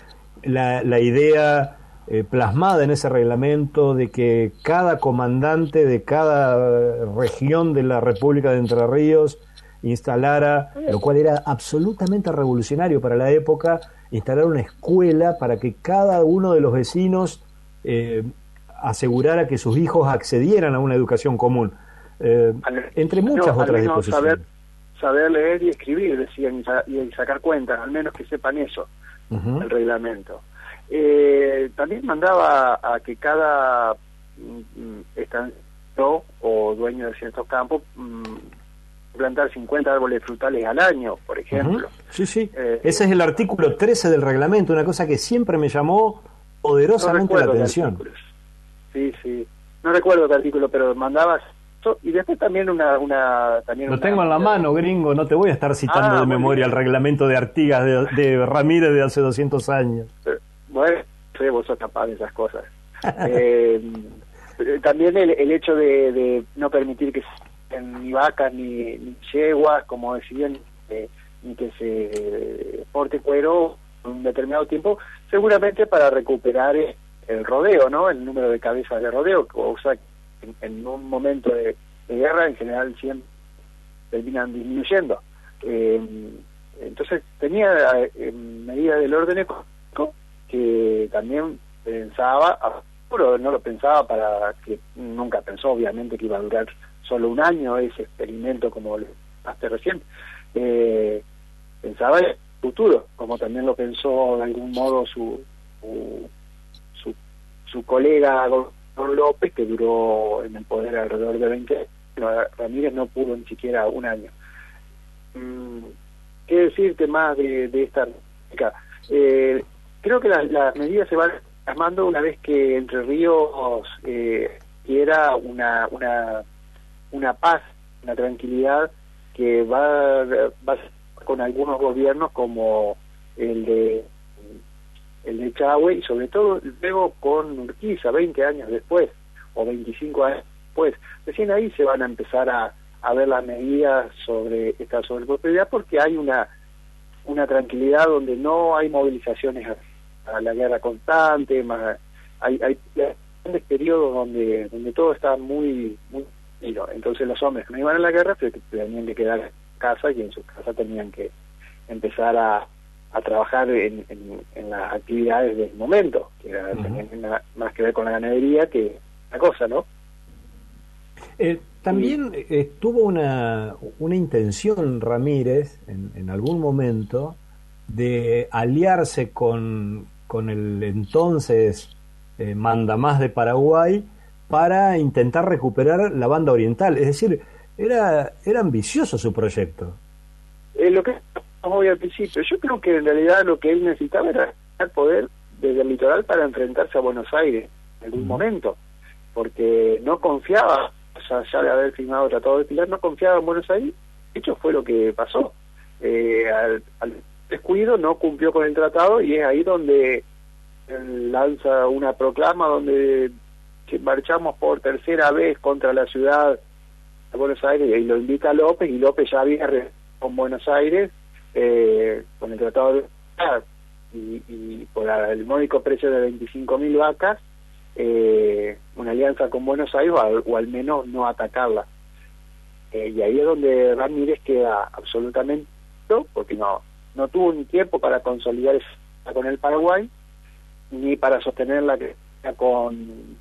la, la idea eh, plasmada en ese reglamento de que cada comandante de cada región de la República de Entre Ríos instalara, lo cual era absolutamente revolucionario para la época, instalar una escuela para que cada uno de los vecinos eh, asegurara que sus hijos accedieran a una educación común, eh, entre muchas otras disposiciones. Saber, leer y escribir, decían, y, sacar cuentas, al menos que sepan eso, el reglamento. Eh, también mandaba a que cada mm, o dueño de ciertos campos mm, plantar 50 árboles frutales al año, por ejemplo. Sí, sí. Eh, Ese es el artículo 13 del reglamento, una cosa que siempre me llamó poderosamente la atención. Sí, sí. No recuerdo qué artículo, pero mandabas y después también una... una también Lo tengo en la mano, gringo, no te voy a estar citando ah, de memoria el reglamento de Artigas de, Ramírez de hace 200 años. Bueno, vos sos capaz de esas cosas. Eh, también el, el hecho de, de no permitir que ni vacas ni, ni yeguas, como decían, eh, ni que se porte cuero un determinado tiempo, seguramente para recuperar eh, el rodeo, ¿no? El número de cabezas de rodeo, o sea, en, un momento de, guerra en general siempre terminan disminuyendo. Eh, entonces tenía eh, medidas del orden económico que también pensaba, pero no lo pensaba para que nunca pensó obviamente que iba a durar solo un año ese experimento como hasta recién, eh, pensaba en el futuro, como también lo pensó de algún modo su, su, su, colega Don López, que duró en el poder alrededor de 20 años. Ramírez no pudo ni siquiera un año. Mm, ¿Qué decirte más de, esta eh, creo que las la medidas se van armando una vez que Entre Ríos eh, quiera una, una una paz, una tranquilidad que va con algunos gobiernos como el de el de Chahue y sobre todo luego con Urquiza 20 años después o 25 años después. Recién ahí se van a empezar a, a ver las medidas sobre esta sobrepropiedad porque hay una una tranquilidad donde no hay movilizaciones a, la guerra constante más hay hay grandes periodos donde donde todo está muy muy entonces los hombres que no iban a la guerra tenían que quedar en casa y en su casa tenían que empezar a, a trabajar en, en, las actividades del momento, que tenían más que ver con la ganadería que la cosa, ¿no? Eh, también eh, tuvo una, una intención Ramírez en, en algún momento de aliarse con, con el entonces eh, mandamás de Paraguay para intentar recuperar la banda oriental. Es decir, era, era ambicioso su proyecto. Es lo que hoy al principio. Yo creo que en realidad lo que él necesitaba era poder desde el litoral para enfrentarse a Buenos Aires en algún momento, porque no confiaba, o ya de haber firmado el Tratado de Pilar, no confiaba en Buenos Aires. De hecho, fue lo que pasó. Eh, al, al descuido no cumplió con el tratado y es ahí donde lanza una proclama donde marchamos por tercera vez contra la ciudad de Buenos Aires y lo invita López y López ya había con Buenos Aires eh, con el tratado de y, y por el módico precio de 25 mil vacas eh, una alianza con Buenos Aires o al, menos no atacarla. Eh, y ahí es donde Ramírez queda absolutamente porque no no tuvo ni tiempo para consolidar con el Paraguay ni para sostenerla con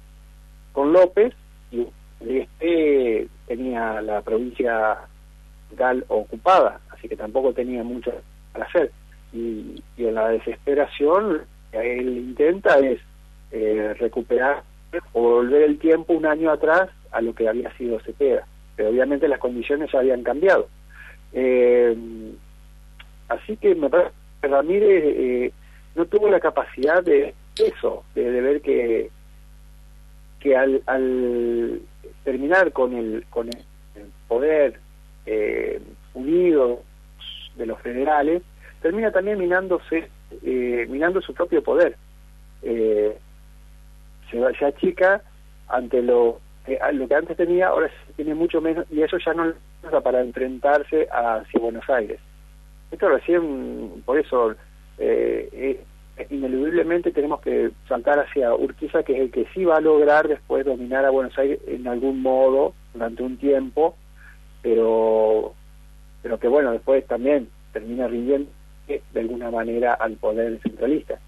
con López y este tenía la provincia ocupada, así que tampoco tenía mucho para hacer. Y, en la desesperación, él intenta es eh, recuperar o volver el tiempo un año atrás a lo que había sido Cepeda. Pero obviamente las condiciones habían cambiado. Eh, así que me parece que Ramírez eh, no tuvo la capacidad de eso, de, de ver que que al, al terminar con el con el poder eh, unido de los federales, termina también minándose, eh, minando su propio poder. Eh, se, se achica ante lo, eh, lo que antes tenía, ahora tiene mucho menos, y eso ya no usa para enfrentarse hacia Buenos Aires. Esto recién, por eso, eh, eh, ineludiblemente tenemos que saltar hacia Urquiza, que es el que sí va a lograr después dominar a Buenos Aires en algún modo durante un tiempo, pero pero que bueno, después también termina rindiendo de alguna manera al poder centralista.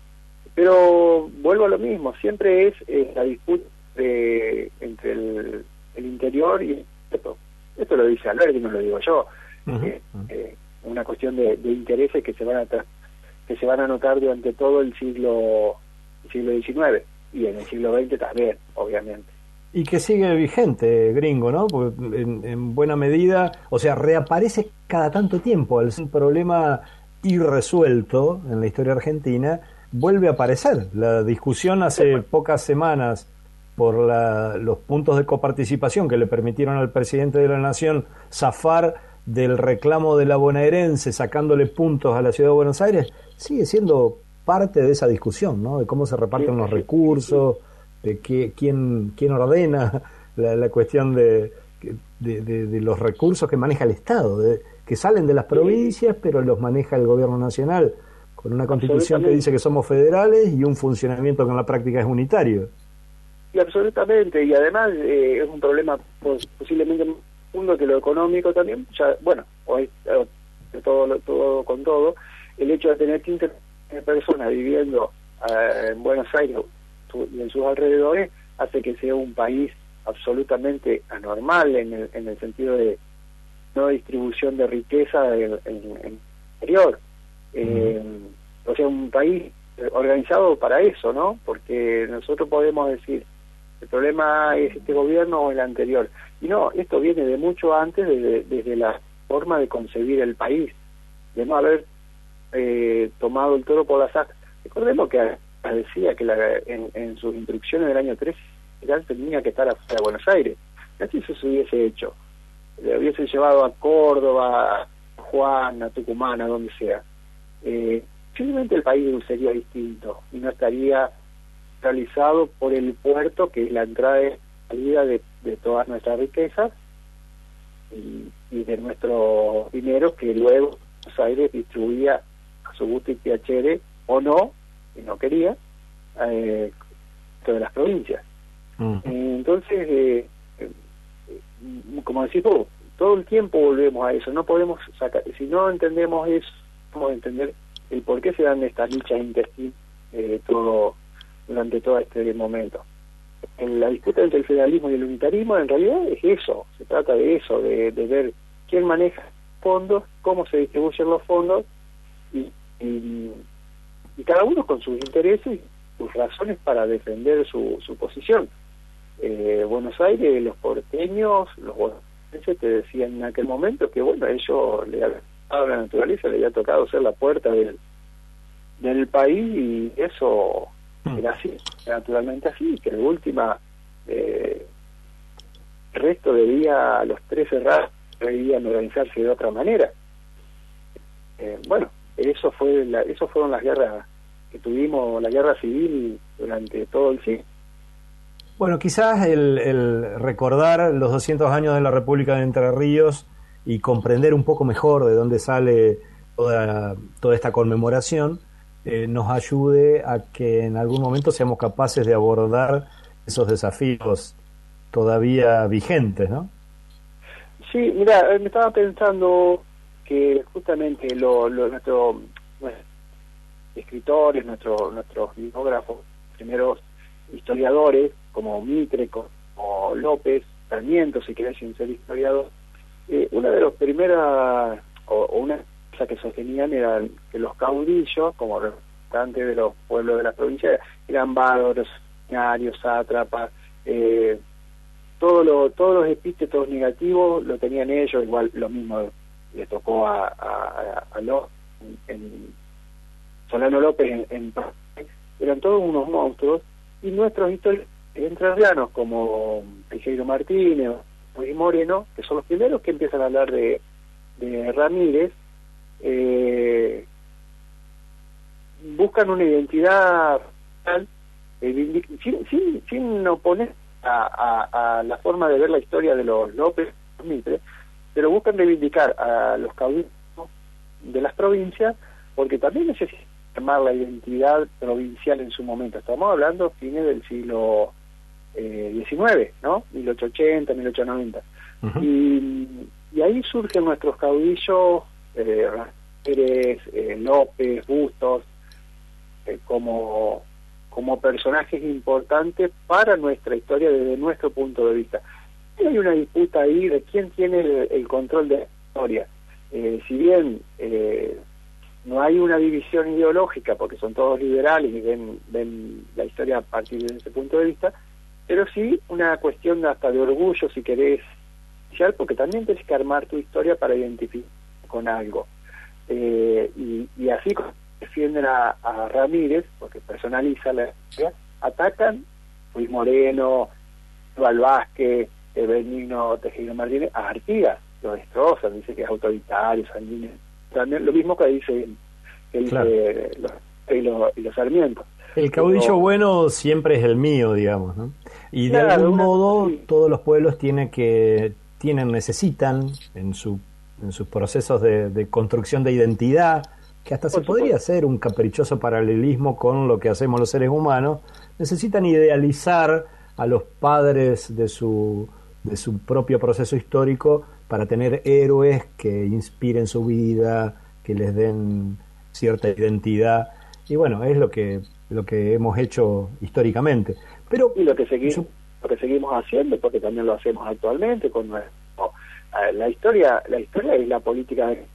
Pero vuelvo a lo mismo, siempre es eh, la disputa de, entre el, el, interior y esto. Esto lo dice Alberti, no lo digo yo. Uh -huh. eh, eh, una cuestión de, de, intereses que se van a que se van a notar durante todo el siglo el siglo XIX y en el siglo XX también, obviamente y que sigue vigente, gringo, ¿no? Porque en, en, buena medida, o sea, reaparece cada tanto tiempo. Es un problema irresuelto en la historia argentina, vuelve a aparecer. La discusión hace pocas semanas por la, los puntos de coparticipación que le permitieron al presidente de la Nación zafar del reclamo de la bonaerense sacándole puntos a la ciudad de Buenos Aires, sigue siendo parte de esa discusión, ¿no? De cómo se reparten los recursos, de qué, quién, quién ordena la, la cuestión de, de, de, de, los recursos que maneja el Estado, de, que salen de las provincias, pero los maneja el gobierno nacional, con una constitución que dice que somos federales y un funcionamiento que en la práctica es unitario. Y absolutamente, y además eh, es un problema pues, posiblemente más profundo que lo económico también, ya, bueno, hoy todo, todo con todo, el hecho de tener 15 personas viviendo eh, en Buenos Aires y en sus alrededores hace que sea un país absolutamente anormal en el, en el sentido de no distribución de riqueza en, el exterior. Eh, o sea, un país organizado para eso, ¿no? Porque nosotros podemos decir, el problema es este gobierno o el anterior. Y no, esto viene de mucho antes, desde, desde la forma de concebir el país, de no haber eh, tomado el toro por las asas. Recordemos que decía que la, en, sus instrucciones del año 3 tenía que estar afuera de Buenos Aires. Eso se hubiese hecho. Le hubiesen llevado a Córdoba, a Juan, a Tucumán, a donde sea. Eh, simplemente el país sería distinto y no estaría realizado por el puerto, que es la entrada y salida de, todas nuestras riquezas y, de nuestro dinero que luego Buenos Aires distribuía a su gusto y piacere o no que no quería, eh, de las provincias. -huh. Entonces, eh, eh, como decís vos, todo el tiempo volvemos a eso, no podemos sacar, si no entendemos eso, podemos entender el por qué se dan estas luchas intestinas eh, todo, durante todo este momento. En la disputa entre el federalismo y el unitarismo, en realidad es eso, se trata de eso, de, de ver quién maneja fondos, cómo se distribuyen los fondos y, y y cada uno con sus intereses y sus razones para defender su, su posición. Eh, Buenos Aires, los porteños, los bonaerenses te decían en aquel momento que, bueno, a ellos le había a la naturaleza, le había tocado ser la puerta del, del país y eso mm. era así, naturalmente así, que en última eh, el resto debía, los tres cerrados debían organizarse de otra manera. Eh, bueno, eso fue la, eso fueron las guerras que tuvimos, la guerra civil durante todo el siglo. Bueno, quizás el, el, recordar los 200 años de la República de Entre Ríos y comprender un poco mejor de dónde sale toda, toda esta conmemoración eh, nos ayude a que en algún momento seamos capaces de abordar esos desafíos todavía vigentes, ¿no? Sí, mira, me estaba pensando que justamente lo, lo nuestro, nuestros escritores, nuestro, nuestros biógrafos, primeros historiadores, como Mitre, como López, Sarmiento, si querés sin ser historiador, eh, una de las primeras, o, una cosa que sostenían era que los caudillos, como representantes de los pueblos de la provincia, eran bárbaros, sátrapas, eh, todo lo, todos los epítetos negativos lo tenían ellos, igual lo mismo le tocó a, a, a, en, Solano López en, eran todos unos monstruos y nuestros entrerrianos como Tejero Martínez y Moreno, que son los primeros que empiezan a hablar de, de Ramírez, eh, buscan una identidad eh, sin, sin, sin oponer a, a, la forma de ver la historia de los López pero buscan reivindicar a los caudillos de las provincias porque también necesitan armar la identidad provincial en su momento. Estamos hablando fines del siglo eh, XIX, ¿no? 1880, 1890. y, y, ahí surgen nuestros caudillos, eh, Pérez, eh, López, Bustos, eh, como como personajes importantes para nuestra historia desde nuestro punto de vista. Hay una disputa ahí de quién tiene el, control de la historia. Eh, si bien eh, no hay una división ideológica, porque son todos liberales y ven, ven la historia a partir de ese punto de vista, pero sí una cuestión hasta de orgullo, si querés, porque también tienes que armar tu historia para identificar con algo. Eh, y, y así defienden a, Ramírez, porque personaliza la atacan Luis Moreno, Val Vázquez, Benigno Tejido Martínez, a Artigas, lo destrozan, dice que es autoritario, sanguíneo. También lo mismo que dice que dice los, y, los, y los Sarmientos. El caudillo bueno siempre es el mío, digamos, ¿no? Y de algún modo todos los pueblos tienen que tienen necesitan en su en sus procesos de, de construcción de identidad que hasta se podría hacer un caprichoso paralelismo con lo que hacemos los seres humanos, necesitan idealizar a los padres de su, de su propio proceso histórico para tener héroes que inspiren su vida, que les den cierta identidad. Y bueno, es lo que, lo que hemos hecho históricamente. Pero, y lo que, seguimos, lo que seguimos haciendo, porque también lo hacemos actualmente con nuestro, la historia, la historia y la política de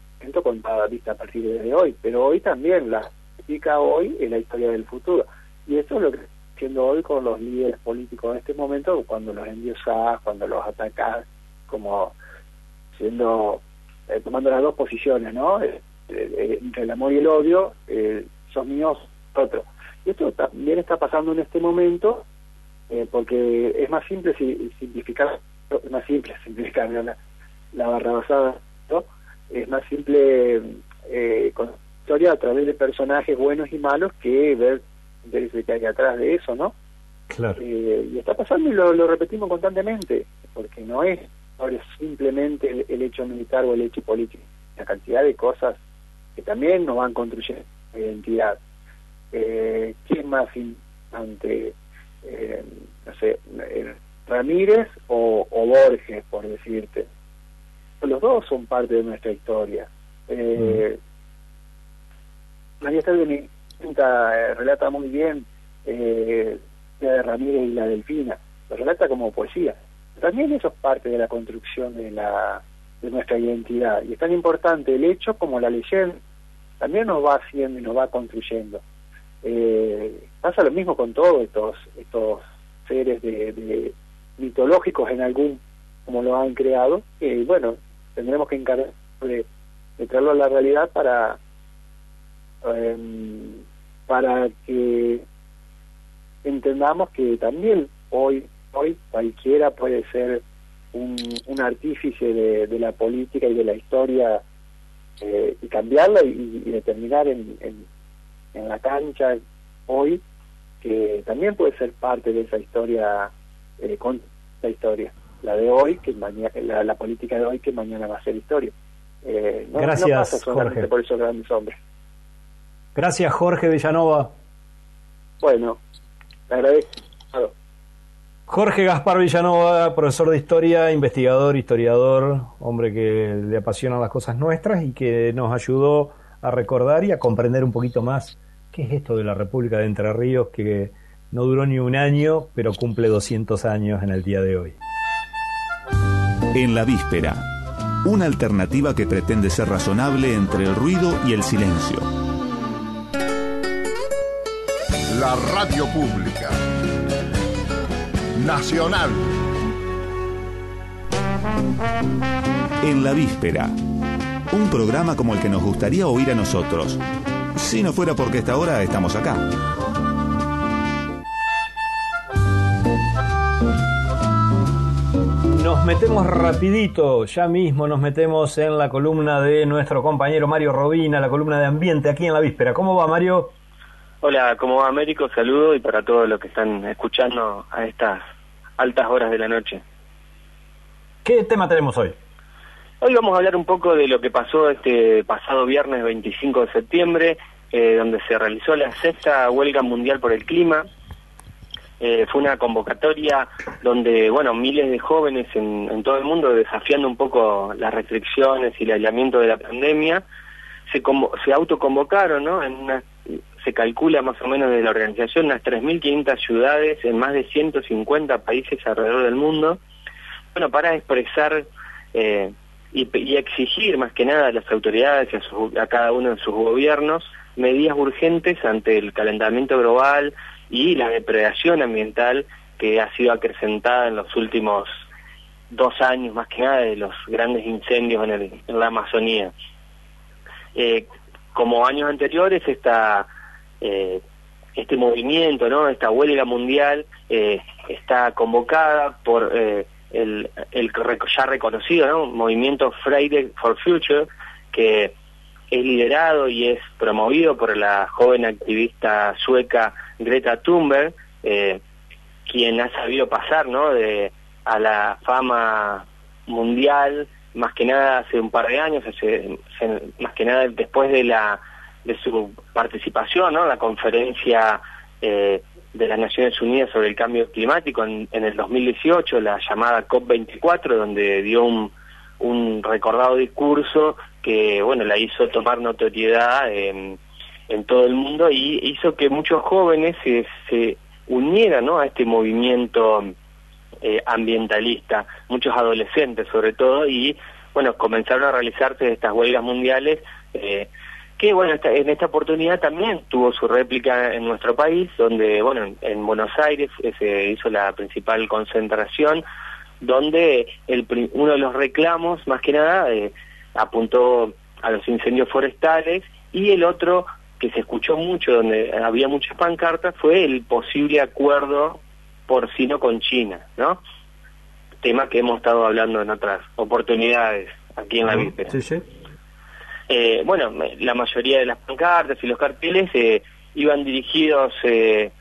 contada vista a partir de hoy, pero hoy también la política hoy es la historia del futuro. Y eso es lo que está haciendo hoy con los líderes políticos en este momento, cuando los endiosás, cuando los atacás, como siendo, eh, tomando las dos posiciones, ¿no? Eh, eh, entre el amor y el odio, son míos, otros. Y esto también está pasando en este momento, porque es más simple simplificar, es más simple simplificar la, la barra basada, ¿no? es más simple con historia a través de personajes buenos y malos que ver intereses que hay atrás de eso, ¿no? Claro. Eh, y está pasando y lo, repetimos constantemente, porque no es ahora simplemente el, hecho militar o el hecho político, la cantidad de cosas que también nos van construyendo identidad. Eh, ¿Quién más ante, eh, no sé, eh, Ramírez o, o Borges, por decirte? los dos son parte de nuestra historia. Eh, María Esther eh, relata muy bien eh, la de Ramírez y la Delfina, lo relata como poesía. También eso es parte de la construcción de, la, de nuestra identidad. Y es tan importante el hecho como la leyenda. También nos va haciendo y nos va construyendo. Eh, pasa lo mismo con todos estos, estos seres de, mitológicos en algún como lo han creado, y bueno, tendremos que encargar de, traerlo a la realidad para em, para que entendamos que también hoy hoy cualquiera puede ser un, un artífice de, la política y de la historia eh, y cambiarla y, determinar en, en, la cancha hoy que también puede ser parte de esa historia eh, con la historia la de hoy, que mañana, la, política de hoy que mañana va a ser historia. Eh, Gracias, Jorge. por esos grandes hombres. Gracias, Jorge Villanova. Bueno, te agradezco. Jorge Gaspar Villanova, profesor de historia, investigador, historiador, hombre que le apasionan las cosas nuestras y que nos ayudó a recordar y a comprender un poquito más qué es esto de la República de Entre Ríos que no duró ni un año, pero cumple 200 años en el día de hoy en la víspera. una alternativa que pretende ser razonable entre el ruido y el silencio. La radio pública. Nacional. En la víspera, un programa como el que nos gustaría oír a nosotros, si no fuera porque esta hora estamos acá. Nos metemos rapidito, ya mismo nos metemos en la columna de nuestro compañero Mario Robina, la columna de ambiente aquí en la víspera. ¿Cómo va Mario? Hola, ¿cómo va Américo? Saludo y para todos los que están escuchando a estas altas horas de la noche. ¿Qué tema tenemos hoy? Hoy vamos a hablar un poco de lo que pasó este pasado viernes 25 de septiembre, eh, donde se realizó la sexta huelga mundial por el clima. Eh, fue una convocatoria donde, bueno, miles de jóvenes en, todo el mundo, desafiando un poco las restricciones y el aislamiento de la pandemia, se, se autoconvocaron, ¿no? En una, se calcula más o menos de la organización unas 3.500 ciudades en más de 150 países alrededor del mundo, bueno, para expresar eh, y, exigir más que nada a las autoridades y a, cada uno de sus gobiernos medidas urgentes ante el calentamiento global y la depredación ambiental que ha sido acrecentada en los últimos dos años, más que nada de los grandes incendios en, la Amazonía. Eh, como años anteriores, esta, eh, este movimiento, ¿no? esta huelga mundial, eh, está convocada por el, el ya reconocido ¿no? movimiento Friday for Future, que es liderado y es promovido por la joven activista sueca Greta Thunberg, eh, quien ha sabido pasar ¿no? de, a la fama mundial, más que nada hace un par de años, hace, más que nada después de la de su participación ¿no? en la conferencia eh, de las Naciones Unidas sobre el cambio climático en, el 2018, la llamada COP24, donde dio un, un recordado discurso que, bueno, la hizo tomar notoriedad en, en todo el mundo y hizo que muchos jóvenes se, se unieran ¿no? a este movimiento eh, ambientalista, muchos adolescentes sobre todo, y bueno, comenzaron a realizarse estas huelgas mundiales eh, que bueno, en esta oportunidad también tuvo su réplica en nuestro país, donde bueno, en, Buenos Aires se hizo la principal concentración, donde el, uno de los reclamos, más que nada, eh, apuntó a los incendios forestales y el otro que se escuchó mucho, donde había muchas pancartas, fue el posible acuerdo porcino con China, ¿no? Tema que hemos estado hablando en otras oportunidades aquí en la víspera. Sí, sí. Eh, bueno, la mayoría de las pancartas y los carteles eh, iban dirigidos eh,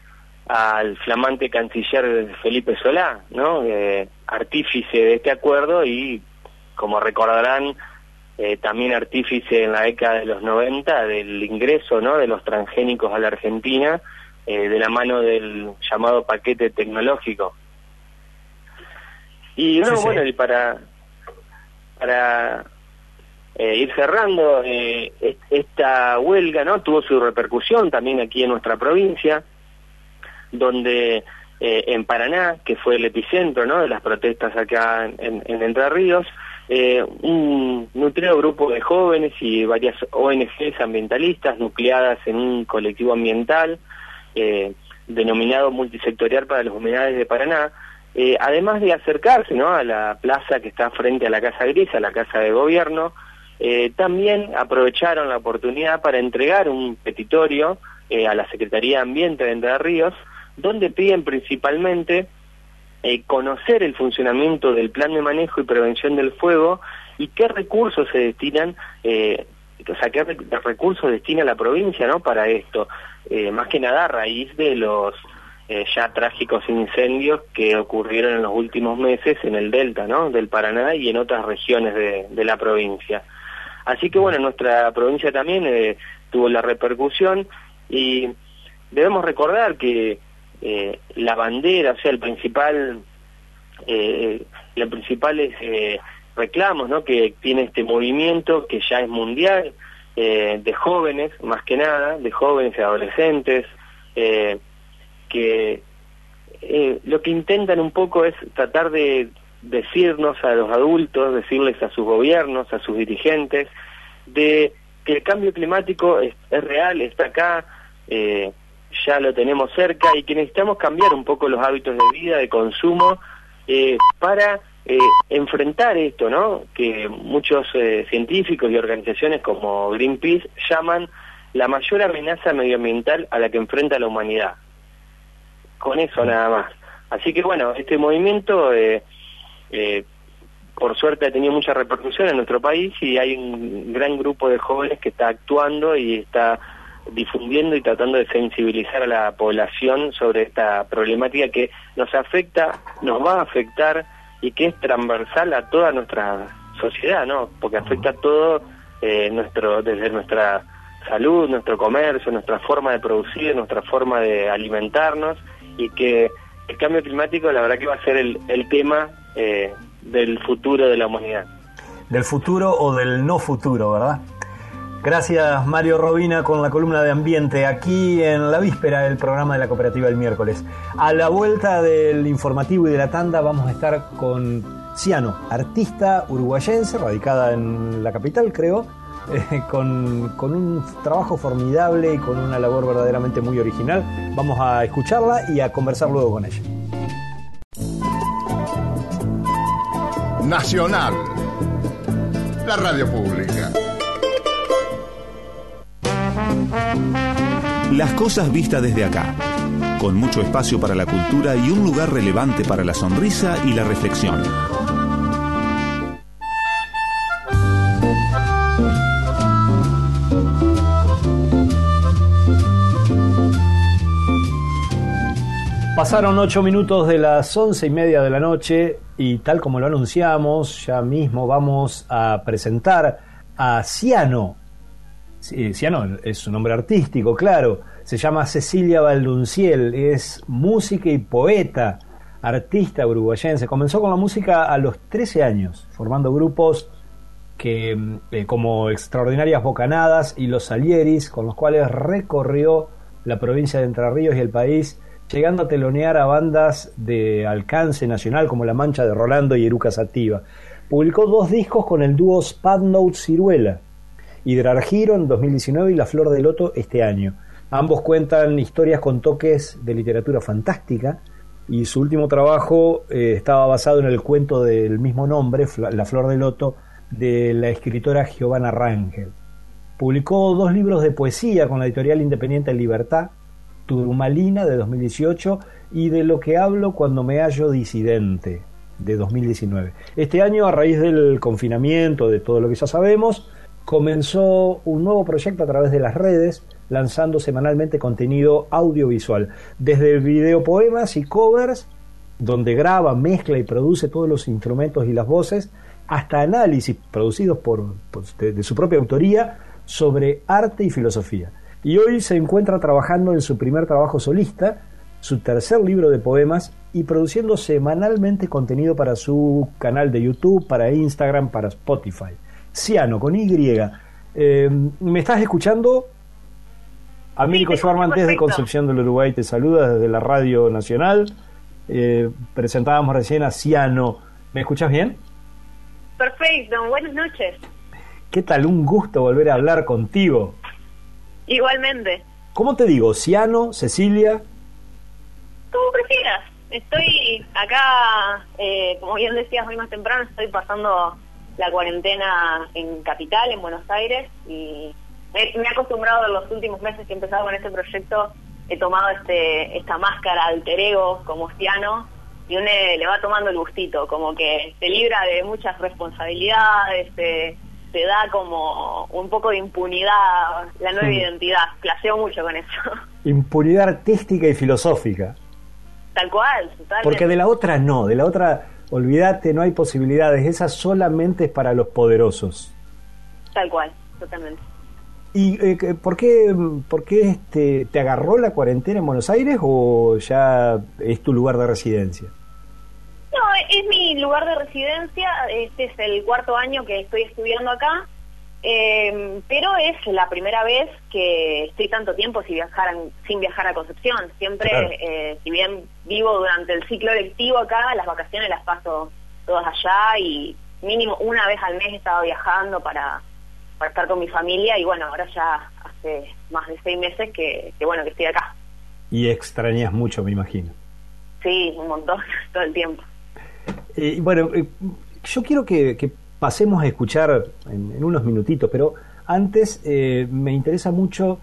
al flamante canciller Felipe Solá, ¿no? artífice de este acuerdo y, como recordarán, también artífice en la década de los 90 del ingreso, ¿no? De los transgénicos a la Argentina de la mano del llamado paquete tecnológico. Y no, bueno, y para para eh, ir cerrando eh, esta huelga no tuvo su repercusión también aquí en nuestra provincia donde eh, en Paraná que fue el epicentro no de las protestas acá en, Entre Ríos un nutrido grupo de jóvenes y varias ONGs ambientalistas nucleadas en un colectivo ambiental denominado multisectorial para las humedades de Paraná además de acercarse ¿no? a la plaza que está frente a la Casa Gris, a la Casa de Gobierno, eh, también aprovecharon la oportunidad para entregar un petitorio eh, a la Secretaría de Ambiente de Entre Ríos, donde piden principalmente eh, conocer el funcionamiento del plan de manejo y prevención del fuego y qué recursos se destinan, o sea, qué recursos destina la provincia ¿no? para esto, más que nada a raíz de los ya trágicos incendios que ocurrieron en los últimos meses en el delta ¿no? del Paraná y en otras regiones de la provincia. Así que bueno, nuestra provincia también eh, tuvo la repercusión y debemos recordar que eh, la bandera, o sea, el principal, eh, los principales eh, reclamos ¿no? que tiene este movimiento que ya es mundial, de jóvenes, más que nada, de jóvenes y adolescentes, que lo que intentan un poco es tratar de decirnos a los adultos, decirles a sus gobiernos, a sus dirigentes, de que el cambio climático es, real, está acá, eh, ya lo tenemos cerca y que necesitamos cambiar un poco los hábitos de vida, de consumo, eh, para eh, enfrentar esto, ¿no? Que muchos científicos y organizaciones como Greenpeace llaman la mayor amenaza medioambiental a la que enfrenta la humanidad. Con eso nada más. Así que bueno, este movimiento eh, eh, por suerte ha tenido mucha repercusión en nuestro país y hay un gran grupo de jóvenes que está actuando y está difundiendo y tratando de sensibilizar a la población sobre esta problemática que nos afecta, nos va a afectar y que es transversal a toda nuestra sociedad, ¿no? Porque afecta a todo eh, nuestro, desde nuestra salud, nuestro comercio, nuestra forma de producir, nuestra forma de alimentarnos y que el cambio climático la verdad que va a ser el, el tema eh, del futuro de la humanidad. Del futuro o del no futuro, ¿verdad? Gracias Mario Robina con la columna de ambiente aquí en la víspera del programa de la cooperativa del miércoles. A la vuelta del informativo y de la tanda vamos a estar con Ciano, artista uruguayense, radicada en la capital creo, eh, con, con, un trabajo formidable y con una labor verdaderamente muy original. Vamos a escucharla y a conversar luego con ella. Nacional, la radio pública. Las cosas vistas desde acá, con mucho espacio para la cultura y un lugar relevante para la sonrisa y la reflexión. Pasaron ocho minutos de las once y media de la noche y tal como lo anunciamos, ya mismo vamos a presentar a Ciano. Ciano es su nombre artístico, claro. Se llama Cecilia Valdunciel, es música y poeta, artista uruguayense. Comenzó con la música a los 13 años, formando grupos que, eh, como Extraordinarias Bocanadas y Los Salieris, con los cuales recorrió la provincia de Entre Ríos y el país llegando a telonear a bandas de alcance nacional como La Mancha de Rolando y Eruca Sativa. Publicó dos discos con el dúo Note Ciruela, Hidrargiro en 2019 y La Flor de Loto este año. Ambos cuentan historias con toques de literatura fantástica y su último trabajo eh, estaba basado en el cuento del mismo nombre, La Flor de Loto, de la escritora Giovanna Rangel. Publicó dos libros de poesía con la editorial independiente Libertad, Turmalina de 2018 y de lo que hablo cuando me hallo disidente de 2019. Este año, a raíz del confinamiento, de todo lo que ya sabemos, comenzó un nuevo proyecto a través de las redes, lanzando semanalmente contenido audiovisual, desde videopoemas y covers, donde graba, mezcla y produce todos los instrumentos y las voces, hasta análisis producidos por, de su propia autoría sobre arte y filosofía y hoy se encuentra trabajando en su primer trabajo solista, su tercer libro de poemas y produciendo semanalmente contenido para su canal de YouTube, para Instagram, para Spotify. Ciano, con Y. Eh, ¿Me estás escuchando? Américo Schwarman desde Concepción del Uruguay te saluda desde la Radio Nacional. Eh, presentábamos recién a Ciano. ¿Me escuchas bien? Perfecto, buenas noches. ¿Qué tal? Un gusto volver a hablar contigo. Igualmente. ¿Cómo te digo? ¿Ciano? ¿Cecilia? Como prefieras. Estoy acá, eh, como bien decías hoy más temprano, estoy pasando la cuarentena en Capital, en Buenos Aires, y me, he acostumbrado en los últimos meses que he empezado con este proyecto, he tomado este esta máscara alter ego como Ciano, y uno le va tomando el gustito, como que se libra de muchas responsabilidades, de te da como un poco de impunidad la nueva identidad. Placeo mucho con eso. Impunidad artística y filosófica. Tal cual, totalmente. Porque de la otra no, de la otra, olvídate, no hay posibilidades. Esa solamente es para los poderosos. Tal cual, totalmente. ¿Y eh, por qué, por qué este, te agarró la cuarentena en Buenos Aires o ya es tu lugar de residencia? No, es mi lugar de residencia, este es el cuarto año que estoy estudiando acá, em, pero es la primera vez que estoy tanto tiempo sin viajar, sin viajar a Concepción. Siempre, eh, si bien vivo durante el ciclo lectivo acá, las vacaciones las paso todas allá y mínimo una vez al mes he estado viajando para, para estar con mi familia y bueno, ahora ya hace más de seis meses que, que bueno, que estoy acá. Y extrañas mucho, me imagino. Sí, un montón, todo el tiempo. Eh, bueno, eh, yo quiero que, que, pasemos a escuchar en, unos minutitos, pero antes eh, me interesa mucho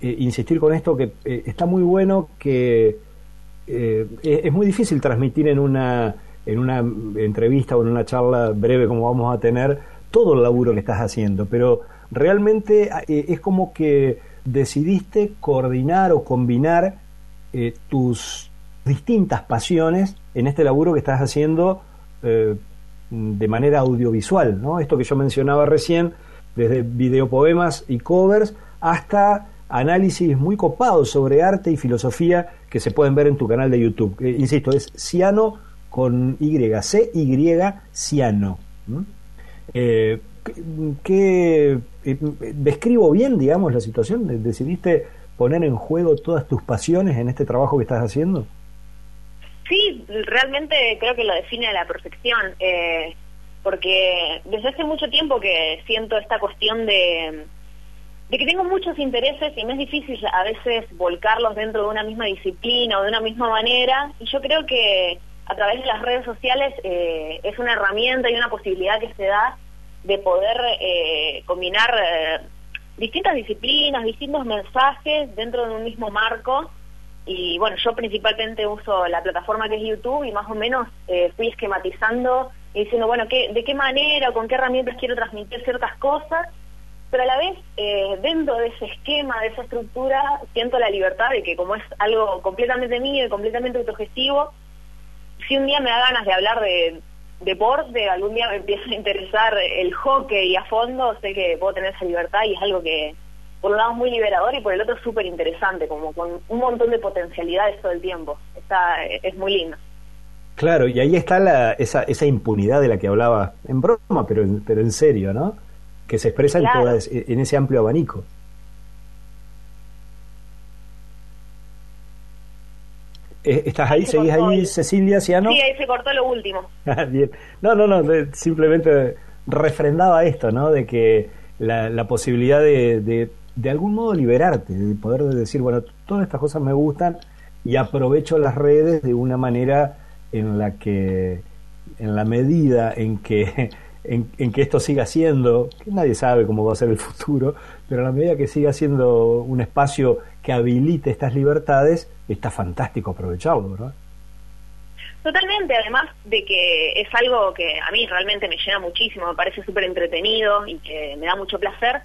eh, insistir con esto, que eh, está muy bueno que es, es muy difícil transmitir en una, en una entrevista o en una charla breve como vamos a tener todo el laburo que estás haciendo, pero realmente es como que decidiste coordinar o combinar tus distintas pasiones en este laburo que estás haciendo de manera audiovisual, ¿no? Esto que yo mencionaba recién, desde videopoemas y covers hasta análisis muy copados sobre arte y filosofía que se pueden ver en tu canal de YouTube. Eh, insisto, es Ciano con Y, C-Y, Ciano. Eh, ¿qué, eh, ¿Describo bien, digamos, la situación? ¿Decidiste poner en juego todas tus pasiones en este trabajo que estás haciendo? Sí, realmente creo que lo define a la perfección, eh, porque desde hace mucho tiempo que siento esta cuestión de, de que tengo muchos intereses y me es difícil a veces volcarlos dentro de una misma disciplina o de una misma manera, y yo creo que a través de las redes sociales eh, es una herramienta y una posibilidad que se da de poder eh, combinar eh, distintas disciplinas, distintos mensajes dentro de un mismo marco y bueno, yo principalmente uso la plataforma que es YouTube y más o menos eh, fui esquematizando y diciendo, bueno, ¿qué, de qué manera o con qué herramientas quiero transmitir ciertas cosas, pero a la vez, eh, dentro de ese esquema, de esa estructura, siento la libertad de que como es algo completamente mío y completamente autogestivo, si un día me da ganas de hablar de deporte, algún día me empieza a interesar el hockey a fondo, sé que puedo tener esa libertad y es algo que por un lado muy liberador y por el otro súper interesante, como con un montón de potencialidades todo el tiempo. Está, es muy lindo. Claro, y ahí está la, esa, esa impunidad de la que hablaba, en broma, pero en, pero en serio, ¿no? Que se expresa en, toda, en ese amplio abanico. ¿Estás ahí? ¿Seguís ahí, Cecilia Ciano? Sí, ahí se cortó lo último. Bien. No, no, no, simplemente refrendaba esto, ¿no? De que la, la posibilidad de, de, de algún modo liberarte, de poder decir, bueno, todas estas cosas me gustan y aprovecho las redes de una manera en la que, en la medida en que, en, que esto siga siendo, que nadie sabe cómo va a ser el futuro, pero en la medida que siga siendo un espacio que habilite estas libertades, está fantástico aprovecharlo, ¿verdad? Totalmente, además de que es algo que a mí realmente me llena muchísimo, me parece súper entretenido y que me da mucho placer,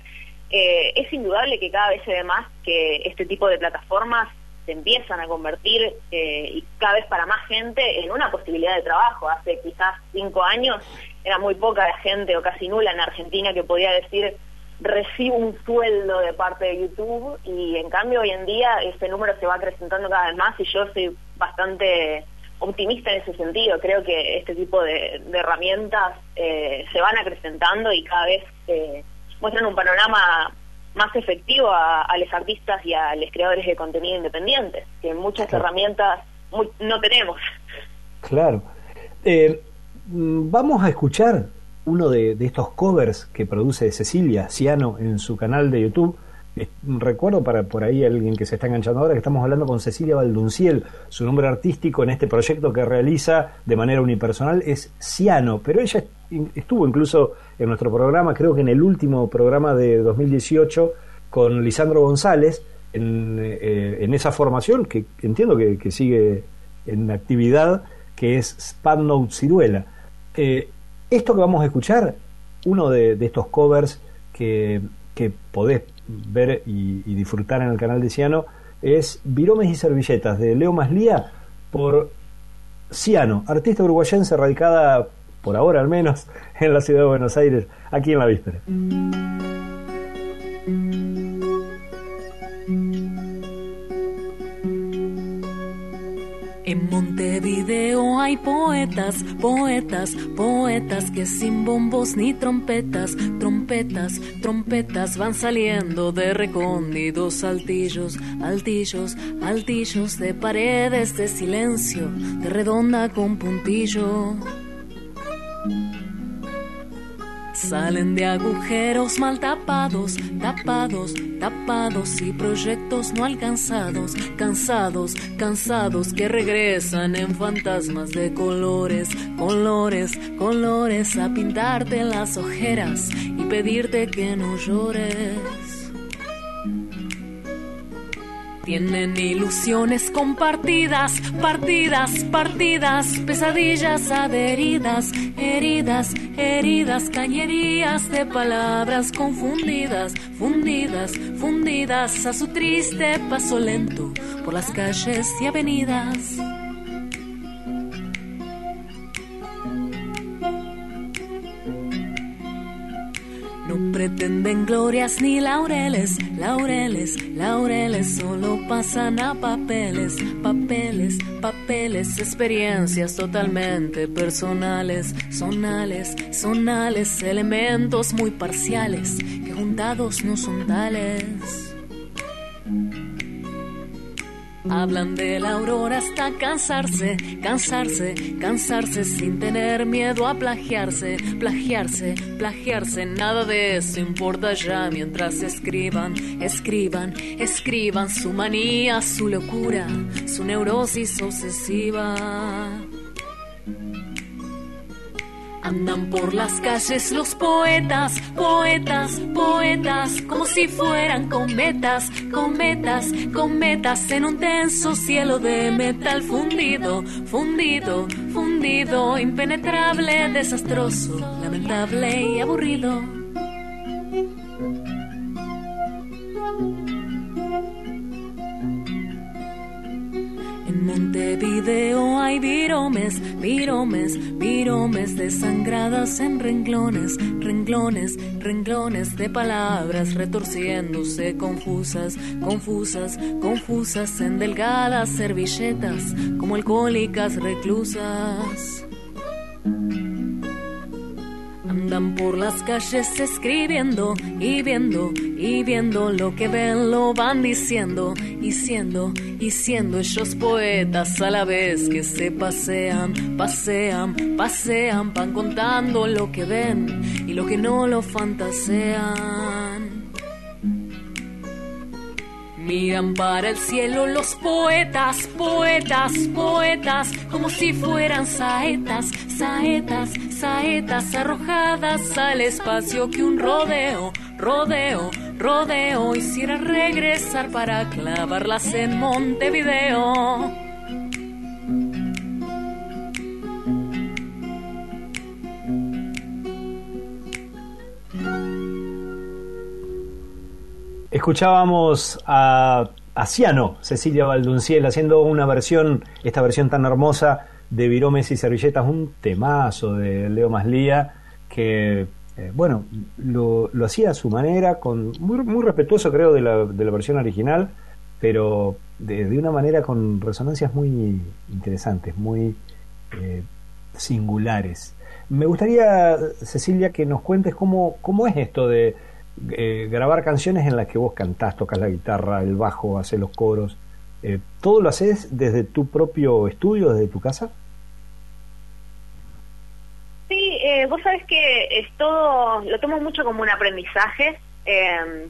eh, es indudable que cada vez se ve más que este tipo de plataformas se empiezan a convertir eh, y cada vez para más gente en una posibilidad de trabajo. Hace quizás cinco años era muy poca la gente o casi nula en Argentina que podía decir recibo un sueldo de parte de YouTube y en cambio hoy en día ese número se va acrecentando cada vez más y yo soy bastante optimista en ese sentido. Creo que este tipo de, herramientas eh, se van acrecentando y cada vez eh, muestran un panorama más efectivo a, a, los artistas y a los creadores de contenido independientes, que muchas claro. herramientas muy, no tenemos. Claro. Eh, vamos a escuchar uno de, de, estos covers que produce Cecilia Ciano en su canal de YouTube. Recuerdo para por ahí alguien que se está enganchando ahora que estamos hablando con Cecilia Valdunciel, su nombre artístico en este proyecto que realiza de manera unipersonal es Ciano, pero ella estuvo incluso en nuestro programa, creo que en el último programa de 2018 con Lisandro González, en, eh, en esa formación que entiendo que, sigue en actividad, que es Spad Note Ciruela. Eh, esto que vamos a escuchar, uno de, de estos covers que, que podés ver y, disfrutar en el canal de Ciano, es Viromes y Servilletas de Leo Maslía por Ciano, artista uruguayense radicada por ahora al menos, en la ciudad de Buenos Aires, aquí en la víspera. En Montevideo hay poetas, poetas, poetas que sin bombos ni trompetas, trompetas, trompetas van saliendo de recónditos altillos, altillos, altillos de paredes de silencio, de redonda con puntillo. Salen de agujeros mal tapados, tapados, tapados y proyectos no alcanzados, cansados, cansados que regresan en fantasmas de colores, colores, colores a pintarte las ojeras y pedirte que no llores. Tienen ilusiones compartidas, partidas, partidas, pesadillas adheridas, heridas, heridas, cañerías de palabras confundidas, fundidas, fundidas a su triste paso lento por las calles y avenidas. Pretenden glorias ni laureles, laureles, laureles, solo pasan a papeles, papeles, papeles, experiencias totalmente personales, sonales, sonales, elementos muy parciales que juntados no son tales. Hablan de la aurora hasta cansarse, cansarse, cansarse sin tener miedo a plagiarse, plagiarse, plagiarse. Nada de eso importa ya mientras escriban, escriban, escriban su manía, su locura, su neurosis obsesiva. Andan por las calles los poetas, poetas, poetas, como si fueran cometas, cometas, cometas en un denso cielo de metal fundido, fundido, fundido, impenetrable, desastroso, lamentable y aburrido. Montevideo hay viromes, viromes, viromes desangradas en renglones, renglones, renglones de palabras retorciéndose confusas, confusas, confusas en delgadas servilletas como alcohólicas reclusas. Andan por las calles escribiendo y viendo y viendo lo que ven, lo van diciendo y siendo y siendo ellos poetas a la vez que se pasean, pasean, pasean, van contando lo que ven y lo que no lo fantasean. Miran para el cielo los poetas, poetas, poetas, como si fueran saetas, saetas, saetas arrojadas al espacio que un rodeo, rodeo, rodeo hiciera regresar para clavarlas en Montevideo. Escuchábamos a, a Ciano, Cecilia Valdunciel, haciendo una versión, esta versión tan hermosa de Viromes y Servilletas, un temazo de Leo Maslía, que, eh, bueno, lo, lo, hacía a su manera, con muy, respetuoso creo de la, de la versión original, pero de, de, una manera con resonancias muy interesantes, muy eh, singulares. Me gustaría, Cecilia, que nos cuentes cómo, cómo es esto de eh, grabar canciones en las que vos cantás, tocas la guitarra, el bajo, haces los coros. Eh, ¿Todo lo haces desde tu propio estudio, desde tu casa? Sí, eh, vos sabés que es todo, lo tomo mucho como un aprendizaje eh,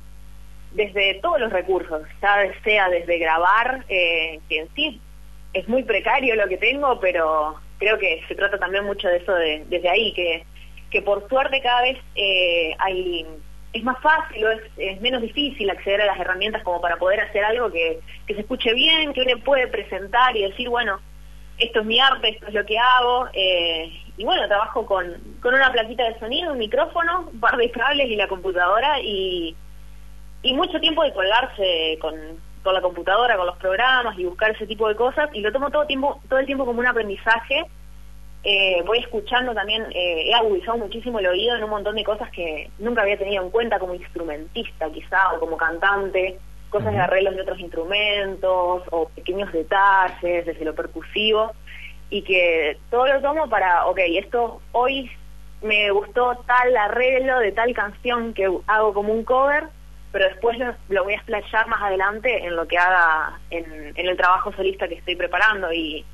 desde todos los recursos, ya sea desde grabar, eh, que en sí es muy precario lo que tengo, pero creo que se trata también mucho de eso de, desde ahí, que, que por suerte cada vez eh, hay es más fácil o es, es, menos difícil acceder a las herramientas como para poder hacer algo que, que se escuche bien, que uno puede presentar y decir, bueno, esto es mi arte, esto es lo que hago. Eh, y bueno, trabajo con, con una plaquita de sonido, un micrófono, un par de cables y la computadora y, y mucho tiempo de colgarse con, con la computadora, con los programas y buscar ese tipo de cosas. Y lo tomo todo, tiempo, todo el tiempo como un aprendizaje eh, voy escuchando también, eh, he agudizado muchísimo el oído en un montón de cosas que nunca había tenido en cuenta como instrumentista quizá o como cantante, cosas de arreglos de otros instrumentos o pequeños detalles desde lo percusivo y que todo lo tomo para, ok, esto hoy me gustó tal arreglo de tal canción que hago como un cover, pero después lo, lo voy a explayar más adelante en lo que haga en, en el trabajo solista que estoy preparando y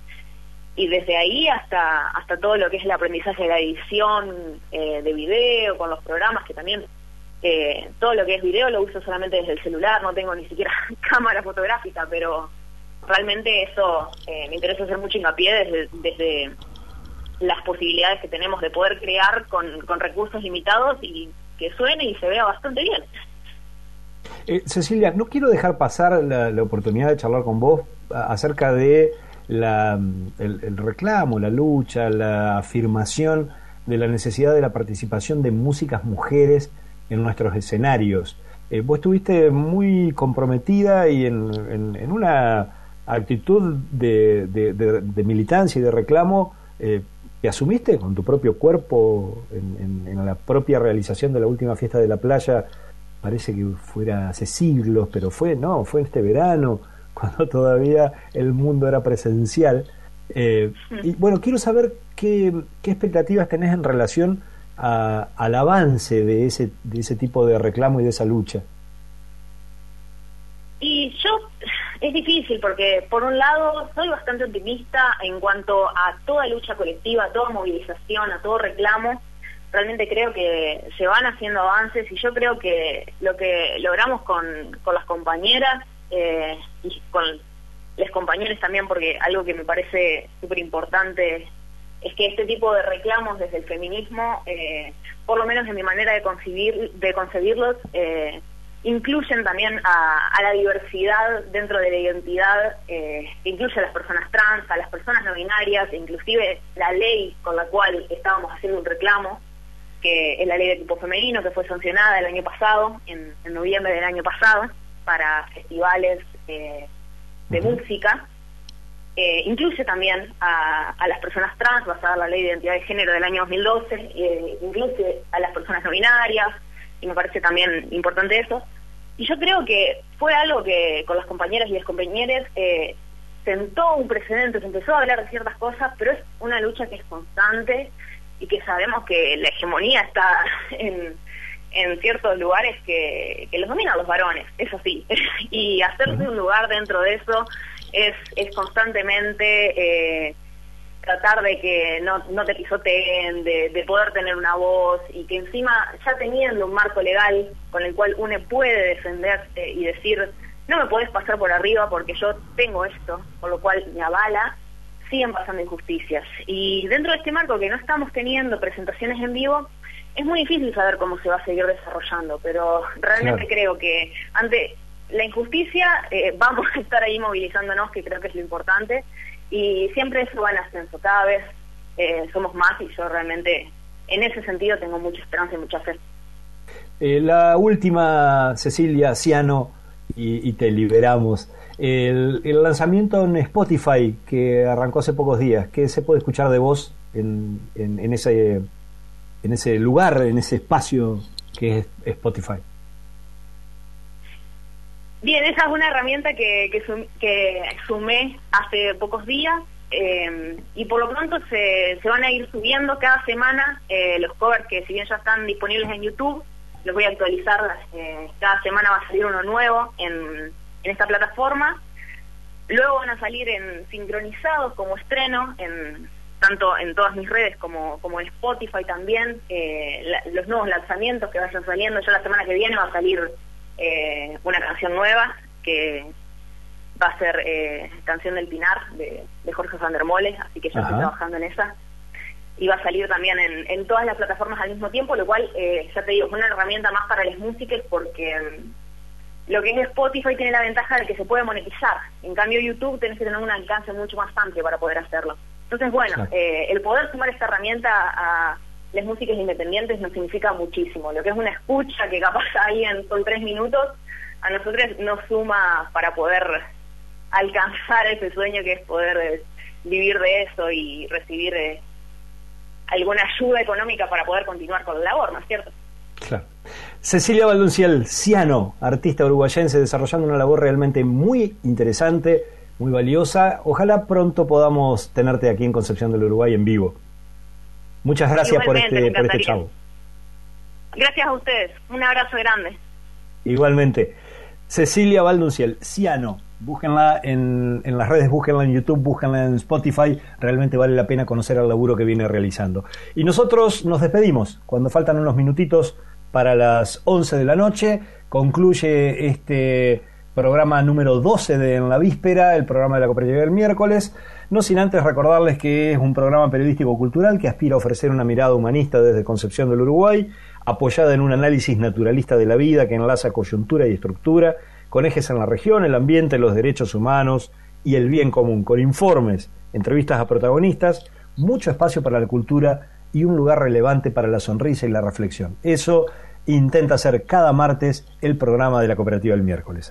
y desde ahí hasta hasta todo lo que es el aprendizaje de la edición eh, de video con los programas que también eh, todo lo que es video lo uso solamente desde el celular no tengo ni siquiera cámara fotográfica pero realmente eso eh, me interesa hacer mucho hincapié desde, desde las posibilidades que tenemos de poder crear con, con recursos limitados y que suene y se vea bastante bien. Eh, Cecilia, no quiero dejar pasar la, oportunidad de charlar con vos acerca de la, el, reclamo, la lucha, la afirmación de la necesidad de la participación de músicas mujeres en nuestros escenarios. Eh, vos estuviste muy comprometida y en, una actitud de, de, militancia y de reclamo eh, que asumiste con tu propio cuerpo en, en, la propia realización de la última fiesta de la playa parece que fuera hace siglos, pero fue, no, fue este verano, cuando todavía el mundo era presencial. Eh, y bueno, quiero saber qué, qué expectativas tenés en relación al avance de ese, de ese tipo de reclamo y de esa lucha. Y yo, es difícil porque por un lado soy bastante optimista en cuanto a toda lucha colectiva, a toda movilización, a todo reclamo realmente creo que se van haciendo avances y yo creo que lo que logramos con, con las compañeras eh, y con los compañeros también, porque algo que me parece súper importante es que este tipo de reclamos desde el feminismo, eh, por lo menos en mi manera de concebir, de concebirlos, eh, incluyen también a, la diversidad dentro de la identidad, que incluye a las personas trans, a las personas no binarias, inclusive la ley con la cual estábamos haciendo un reclamo, que es la ley de tipo femenino que fue sancionada el año pasado, en, noviembre del año pasado, para festivales eh, de música. Eh, incluye también a, las personas trans, basada en la ley de identidad de género del año 2012, eh, incluye a las personas no binarias, y me parece también importante eso. Y yo creo que fue algo que con las compañeras y los compañeros eh, sentó un precedente, se empezó a hablar de ciertas cosas, pero es una lucha que es constante y que sabemos que la hegemonía está en, en ciertos lugares que, que los dominan los varones, eso sí, y hacerse un lugar dentro de eso es, es constantemente eh, tratar de que no, no te pisoteen, de, de, poder tener una voz y que encima ya teniendo un marco legal con el cual uno puede defenderse y decir no me puedes pasar por arriba porque yo tengo esto, por lo cual me avala, siguen pasando injusticias. Y dentro de este marco que no estamos teniendo presentaciones en vivo, es muy difícil saber cómo se va a seguir desarrollando, pero realmente creo que ante la injusticia eh, vamos a estar ahí movilizándonos, que creo que es lo importante, y siempre eso va en ascenso, cada vez eh, somos más y yo realmente en ese sentido tengo mucha esperanza y mucha fe. Eh, la última, Cecilia Ciano, y te liberamos. El, lanzamiento en Spotify que arrancó hace pocos días, ¿qué se puede escuchar de vos en, en, ese, en ese lugar, en ese espacio que es Spotify? Bien, esa es una herramienta que, que, sumé hace pocos días eh, y por lo pronto se, se, van a ir subiendo cada semana eh, los covers que si bien ya están disponibles en YouTube, los voy a actualizar, eh, cada semana va a salir uno nuevo en, en esta plataforma. Luego van a salir en sincronizados como estreno, en tanto en todas mis redes como, como en Spotify también, eh, los nuevos lanzamientos que vayan saliendo. Ya la semana que viene va a salir eh, una canción nueva que va a ser eh, Canción del Pinar de, Jorge Van así que ya estoy trabajando en esa. Y va a salir también en, en todas las plataformas al mismo tiempo, lo cual, ya te digo, es una herramienta más para las músicas porque lo que es Spotify tiene la ventaja de que se puede monetizar. En cambio, YouTube tenés que tener un alcance mucho más amplio para poder hacerlo. Entonces, bueno, eh, el poder sumar esta herramienta a las músicas independientes nos significa muchísimo. Lo que es una escucha que capaz ahí en con tres minutos, a nosotros nos suma para poder alcanzar ese sueño que es poder eh, vivir de eso y recibir eh, alguna ayuda económica para poder continuar con la labor, ¿no es cierto? Claro. Cecilia Valdunciel, Ciano, artista uruguayense, desarrollando una labor realmente muy interesante, muy valiosa. Ojalá pronto podamos tenerte aquí en Concepción del Uruguay en vivo. Muchas gracias por este, por este chavo. Gracias a ustedes. Un abrazo grande. Igualmente. Cecilia Valdunciel, Ciano. Búsquenla en, en, las redes, búsquenla en YouTube, búsquenla en Spotify. Realmente vale la pena conocer el laburo que viene realizando. Y nosotros nos despedimos cuando faltan unos minutitos para las 11 de la noche. Concluye este programa número 12 de En la Víspera, el programa de la cooperativa del miércoles. No sin antes recordarles que es un programa periodístico cultural que aspira a ofrecer una mirada humanista desde Concepción del Uruguay apoyada en un análisis naturalista de la vida que enlaza coyuntura y estructura, con ejes en la región, el ambiente, los derechos humanos y el bien común, con informes, entrevistas a protagonistas, mucho espacio para la cultura y un lugar relevante para la sonrisa y la reflexión. Eso intenta hacer cada martes el programa de la cooperativa del miércoles.